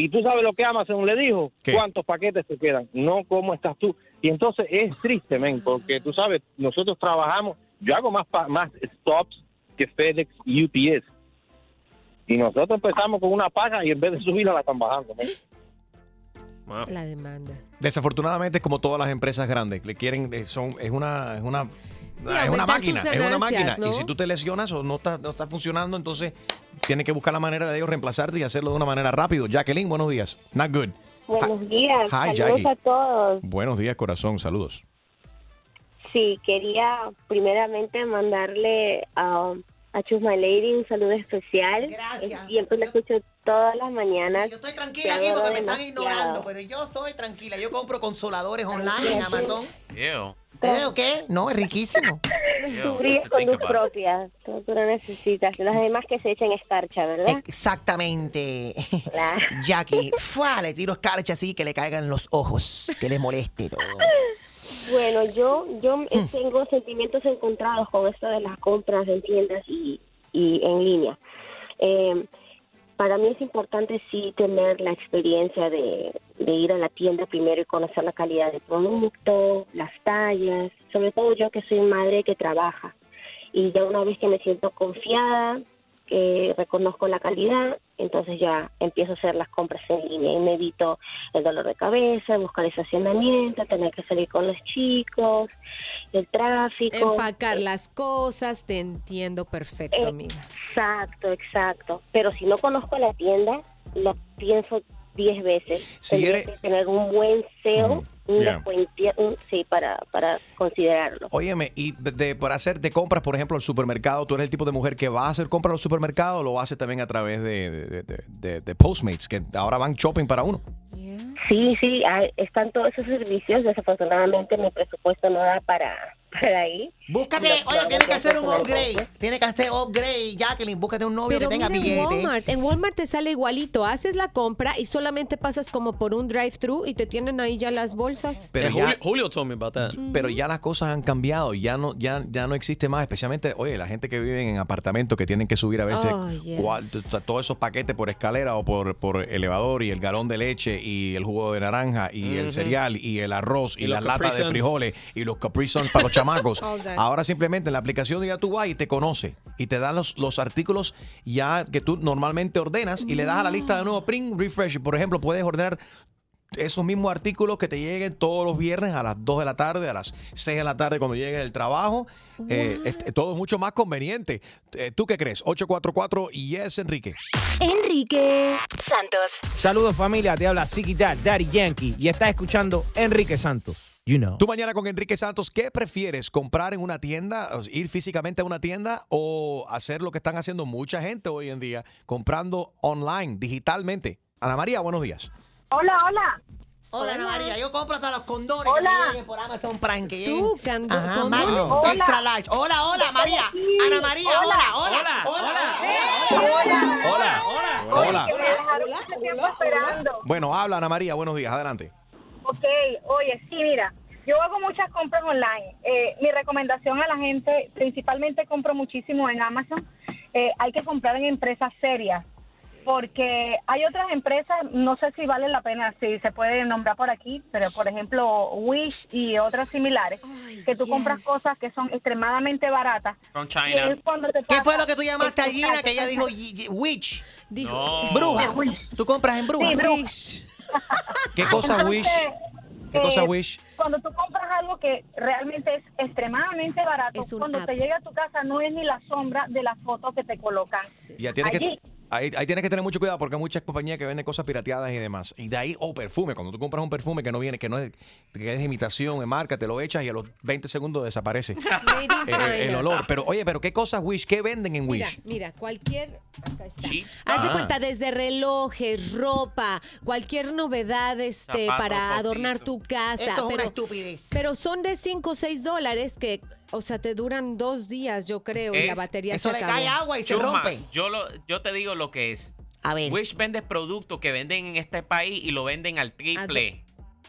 Speaker 33: Y tú sabes lo que Amazon le dijo, cuántos paquetes te quedan, no cómo estás tú. Y entonces es triste, men, porque tú sabes, nosotros trabajamos, yo hago más, pa- más stops que FedEx y UPS. Y nosotros empezamos con una paga y en vez de subirla la están bajando. men.
Speaker 5: La demanda.
Speaker 2: Desafortunadamente es como todas las empresas grandes, le quieren, eh, son, es una, es una, es una máquina, es una máquina.
Speaker 5: ¿no?
Speaker 2: Y si tú te lesionas o no está, no está funcionando, entonces tienes que buscar la manera de ellos reemplazarte y hacerlo de una manera rápido. Jacqueline, buenos días. Not good.
Speaker 34: Buenos días,
Speaker 2: Hi,
Speaker 34: saludos
Speaker 2: Jackie.
Speaker 34: a todos.
Speaker 2: Buenos días, corazón. Saludos.
Speaker 34: Sí, quería primeramente mandarle a, a Chus My Lady un saludo especial.
Speaker 6: Gracias.
Speaker 34: Siempre la escucho todas las mañanas.
Speaker 6: Yo estoy tranquila aquí porque me están ignorando, pero yo soy tranquila. Yo compro consoladores online en Amazon.
Speaker 9: Ew.
Speaker 6: ¿Eh, o qué? No, es riquísimo.
Speaker 34: Tú brillas con luz propia, tú, tú no necesitas. Los demás que se echen escarcha, ¿verdad?
Speaker 6: Exactamente. Jackie, ¡fua! le tiro escarcha así que le caigan los ojos, que le moleste todo.
Speaker 34: Bueno, yo yo tengo sentimientos encontrados con esto de las compras en tiendas y, y en línea. Eh, para mí es importante sí tener la experiencia de, de ir a la tienda primero y conocer la calidad del producto, las tallas, sobre todo yo que soy madre que trabaja. Y ya una vez que me siento confiada, que reconozco la calidad, entonces ya empiezo a hacer las compras en línea y me evito el dolor de cabeza, buscar estacionamiento, tener que salir con los chicos, el tráfico.
Speaker 5: Empacar las cosas, te entiendo perfecto,
Speaker 34: Eh,
Speaker 5: amiga.
Speaker 34: Exacto, exacto. Pero si no conozco la tienda, lo pienso 10 veces.
Speaker 2: Si
Speaker 34: Tendría
Speaker 2: eres-
Speaker 34: que tener un buen SEO, un
Speaker 2: yeah.
Speaker 34: sí, para, para considerarlo.
Speaker 2: Óyeme, y de, de- para hacer de compras, por ejemplo, al supermercado, ¿tú eres el tipo de mujer que va a hacer compras al supermercado o lo hace también a través de, de- de- de- de Postmates, que ahora van shopping para uno?
Speaker 34: Sí, sí, hay- están todos esos servicios. Desafortunadamente mi presupuesto no da para, para ahí.
Speaker 6: Búscate, oye, tienes que hacer un upgrade. Tienes que hacer upgrade, Jacqueline. Búscate un novio
Speaker 5: Pero
Speaker 6: que tenga
Speaker 5: mira, en
Speaker 6: billete.
Speaker 5: Walmart, en Walmart te sale igualito. Haces la compra y solamente pasas como por un drive-thru y te tienen ahí ya las bolsas.
Speaker 2: Pero ya-
Speaker 26: Julio, Julio told me about that.
Speaker 2: Pero ya las cosas han cambiado, ya no, ya, ya no existe más, especialmente, oye, la gente que vive en apartamentos que tienen que subir a veces
Speaker 5: Oh, yes.
Speaker 2: cual- todos esos paquetes por escalera o por, por elevador y el galón de leche y el jugo de naranja y el cereal y el arroz y,
Speaker 26: Y
Speaker 2: las latas de frijoles y los Capri Suns para los chamacos. Ahora simplemente en la aplicación ya tú vas y te conoce y te dan los, los artículos ya que tú normalmente ordenas y le das a la lista de nuevo, print, refresh. Por ejemplo, puedes ordenar esos mismos artículos que te lleguen todos los viernes a las 2 de la tarde, a las 6 de la tarde cuando llegue el trabajo. Eh, es- todo es mucho más conveniente. Eh, ¿Tú qué crees? 844 y es Enrique.
Speaker 10: Enrique Santos.
Speaker 4: Saludos familia, te habla Dad, Daddy Yankee y estás escuchando Enrique Santos. You know.
Speaker 2: Tú mañana con Enrique Santos, ¿qué prefieres? ¿Comprar en una tienda, ir físicamente a una tienda o hacer lo que están haciendo mucha gente hoy en día, comprando online, digitalmente? Ana María, buenos días.
Speaker 29: Hola, hola.
Speaker 6: Hola, Ana María. Yo compro hasta los condones
Speaker 29: Hola.
Speaker 6: que lleguen por Amazon Prime. Que lleguen.
Speaker 5: Tú, cando-
Speaker 6: Ajá,
Speaker 5: condones. Hola.
Speaker 6: extra large. Hola, hola, María. Ana María, hola, hola. Hola,
Speaker 2: Hola. Hola.
Speaker 29: Tiempo esperando.
Speaker 2: Bueno, habla Ana María, buenos días, adelante.
Speaker 29: Ok, oye, sí, mira, yo hago muchas compras online. Eh, mi recomendación a la gente, principalmente compro muchísimo en Amazon, eh, hay que comprar en empresas serias. Porque hay otras empresas, no sé si vale la pena, si se puede nombrar por aquí, pero por ejemplo Wish y otras similares, que tú compras cosas que son extremadamente baratas.
Speaker 9: From
Speaker 29: Y
Speaker 9: China.
Speaker 6: ¿Qué fue lo que tú llamaste a Gina que ella dijo witch?
Speaker 9: No.
Speaker 6: Bruja. ¿Tú compras en bruja?
Speaker 29: Sí, bruja.
Speaker 2: ¿Qué cosa
Speaker 29: Entonces,
Speaker 2: Wish? ¿Qué cosa
Speaker 29: eh,
Speaker 2: Wish?
Speaker 29: Cuando tú compras algo que realmente es extremadamente barato, cuando te llega a tu casa no es ni la sombra de la foto que te colocan.
Speaker 2: Ya tienes que, ahí, ahí tienes que tener mucho cuidado porque hay muchas compañías que venden cosas pirateadas y demás. Y de ahí, o perfume. Cuando tú compras un perfume que no viene, que no es, que es imitación, es marca, te lo echas y a los 20 segundos desaparece eh, el olor. Pero oye, pero ¿qué cosas Wish? ¿Qué venden en
Speaker 5: Mira,
Speaker 2: Wish?
Speaker 5: mira, cualquier. Acá está.
Speaker 2: Ah.
Speaker 5: Haz de cuenta, desde relojes, ropa, cualquier novedad este, para adornar tu casa.
Speaker 6: Eso es una
Speaker 5: pero,
Speaker 6: estupidez.
Speaker 5: Pero son de 5 o 6 dólares que, o sea, te duran dos días, yo creo, y la batería
Speaker 6: Eso
Speaker 5: se
Speaker 6: le
Speaker 5: acabó.
Speaker 6: cae agua y se
Speaker 9: Chuma,
Speaker 6: rompe.
Speaker 9: Yo, lo, yo te digo lo que es.
Speaker 6: A ver.
Speaker 9: Wish vende productos que venden en este país y lo venden al triple.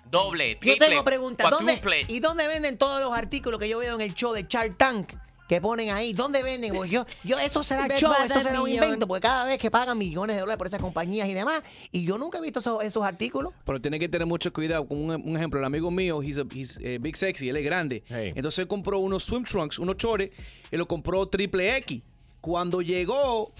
Speaker 9: Doble,
Speaker 6: Yo
Speaker 9: triple,
Speaker 6: tengo preguntas. ¿Dónde,
Speaker 9: cuádruple.
Speaker 6: ¿Y dónde venden todos los artículos que yo veo en el show de Shark Tank? Que ponen ahí, ¿dónde venden? Pues yo, yo, eso será show, eso será un invento, porque cada vez que pagan millones de dólares por esas compañías y demás, y yo nunca he visto esos, esos artículos.
Speaker 7: Pero tiene que tener mucho cuidado. Con un, un ejemplo, el amigo mío, he's, a- he's, eh, big sexy, él es grande. Entonces él compró unos swim trunks, unos chores, y lo compró triple X. Cuando llegó,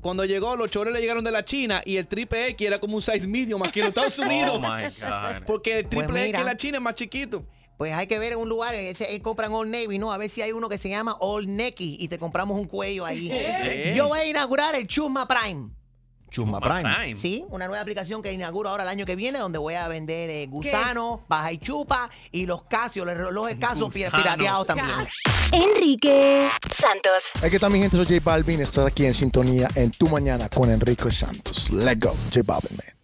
Speaker 7: cuando llegó, los chores le llegaron de la China y el triple X era como un size medium aquí en los Estados Unidos.
Speaker 9: Oh my God.
Speaker 7: Porque el
Speaker 6: Pues
Speaker 7: triple X en la China es más chiquito.
Speaker 6: Pues hay que ver en un lugar, ese, él compran Old Navy, ¿no? A ver si hay uno que se llama Old Necky y te compramos un cuello ahí.
Speaker 2: ¿Qué?
Speaker 6: Yo voy a inaugurar el Chusma Prime.
Speaker 2: Chusma Prime.
Speaker 6: Sí, una nueva aplicación que inauguro ahora el año que viene donde voy a vender eh, gusano, baja y chupa y los casios, los relojes
Speaker 10: Gusano.
Speaker 6: pirateados también.
Speaker 10: Enrique Santos.
Speaker 35: Aquí está mi gente, soy J Balvin. Estás aquí en sintonía en Tu Mañana con Enrique Santos. Let's go, J Balvin, man.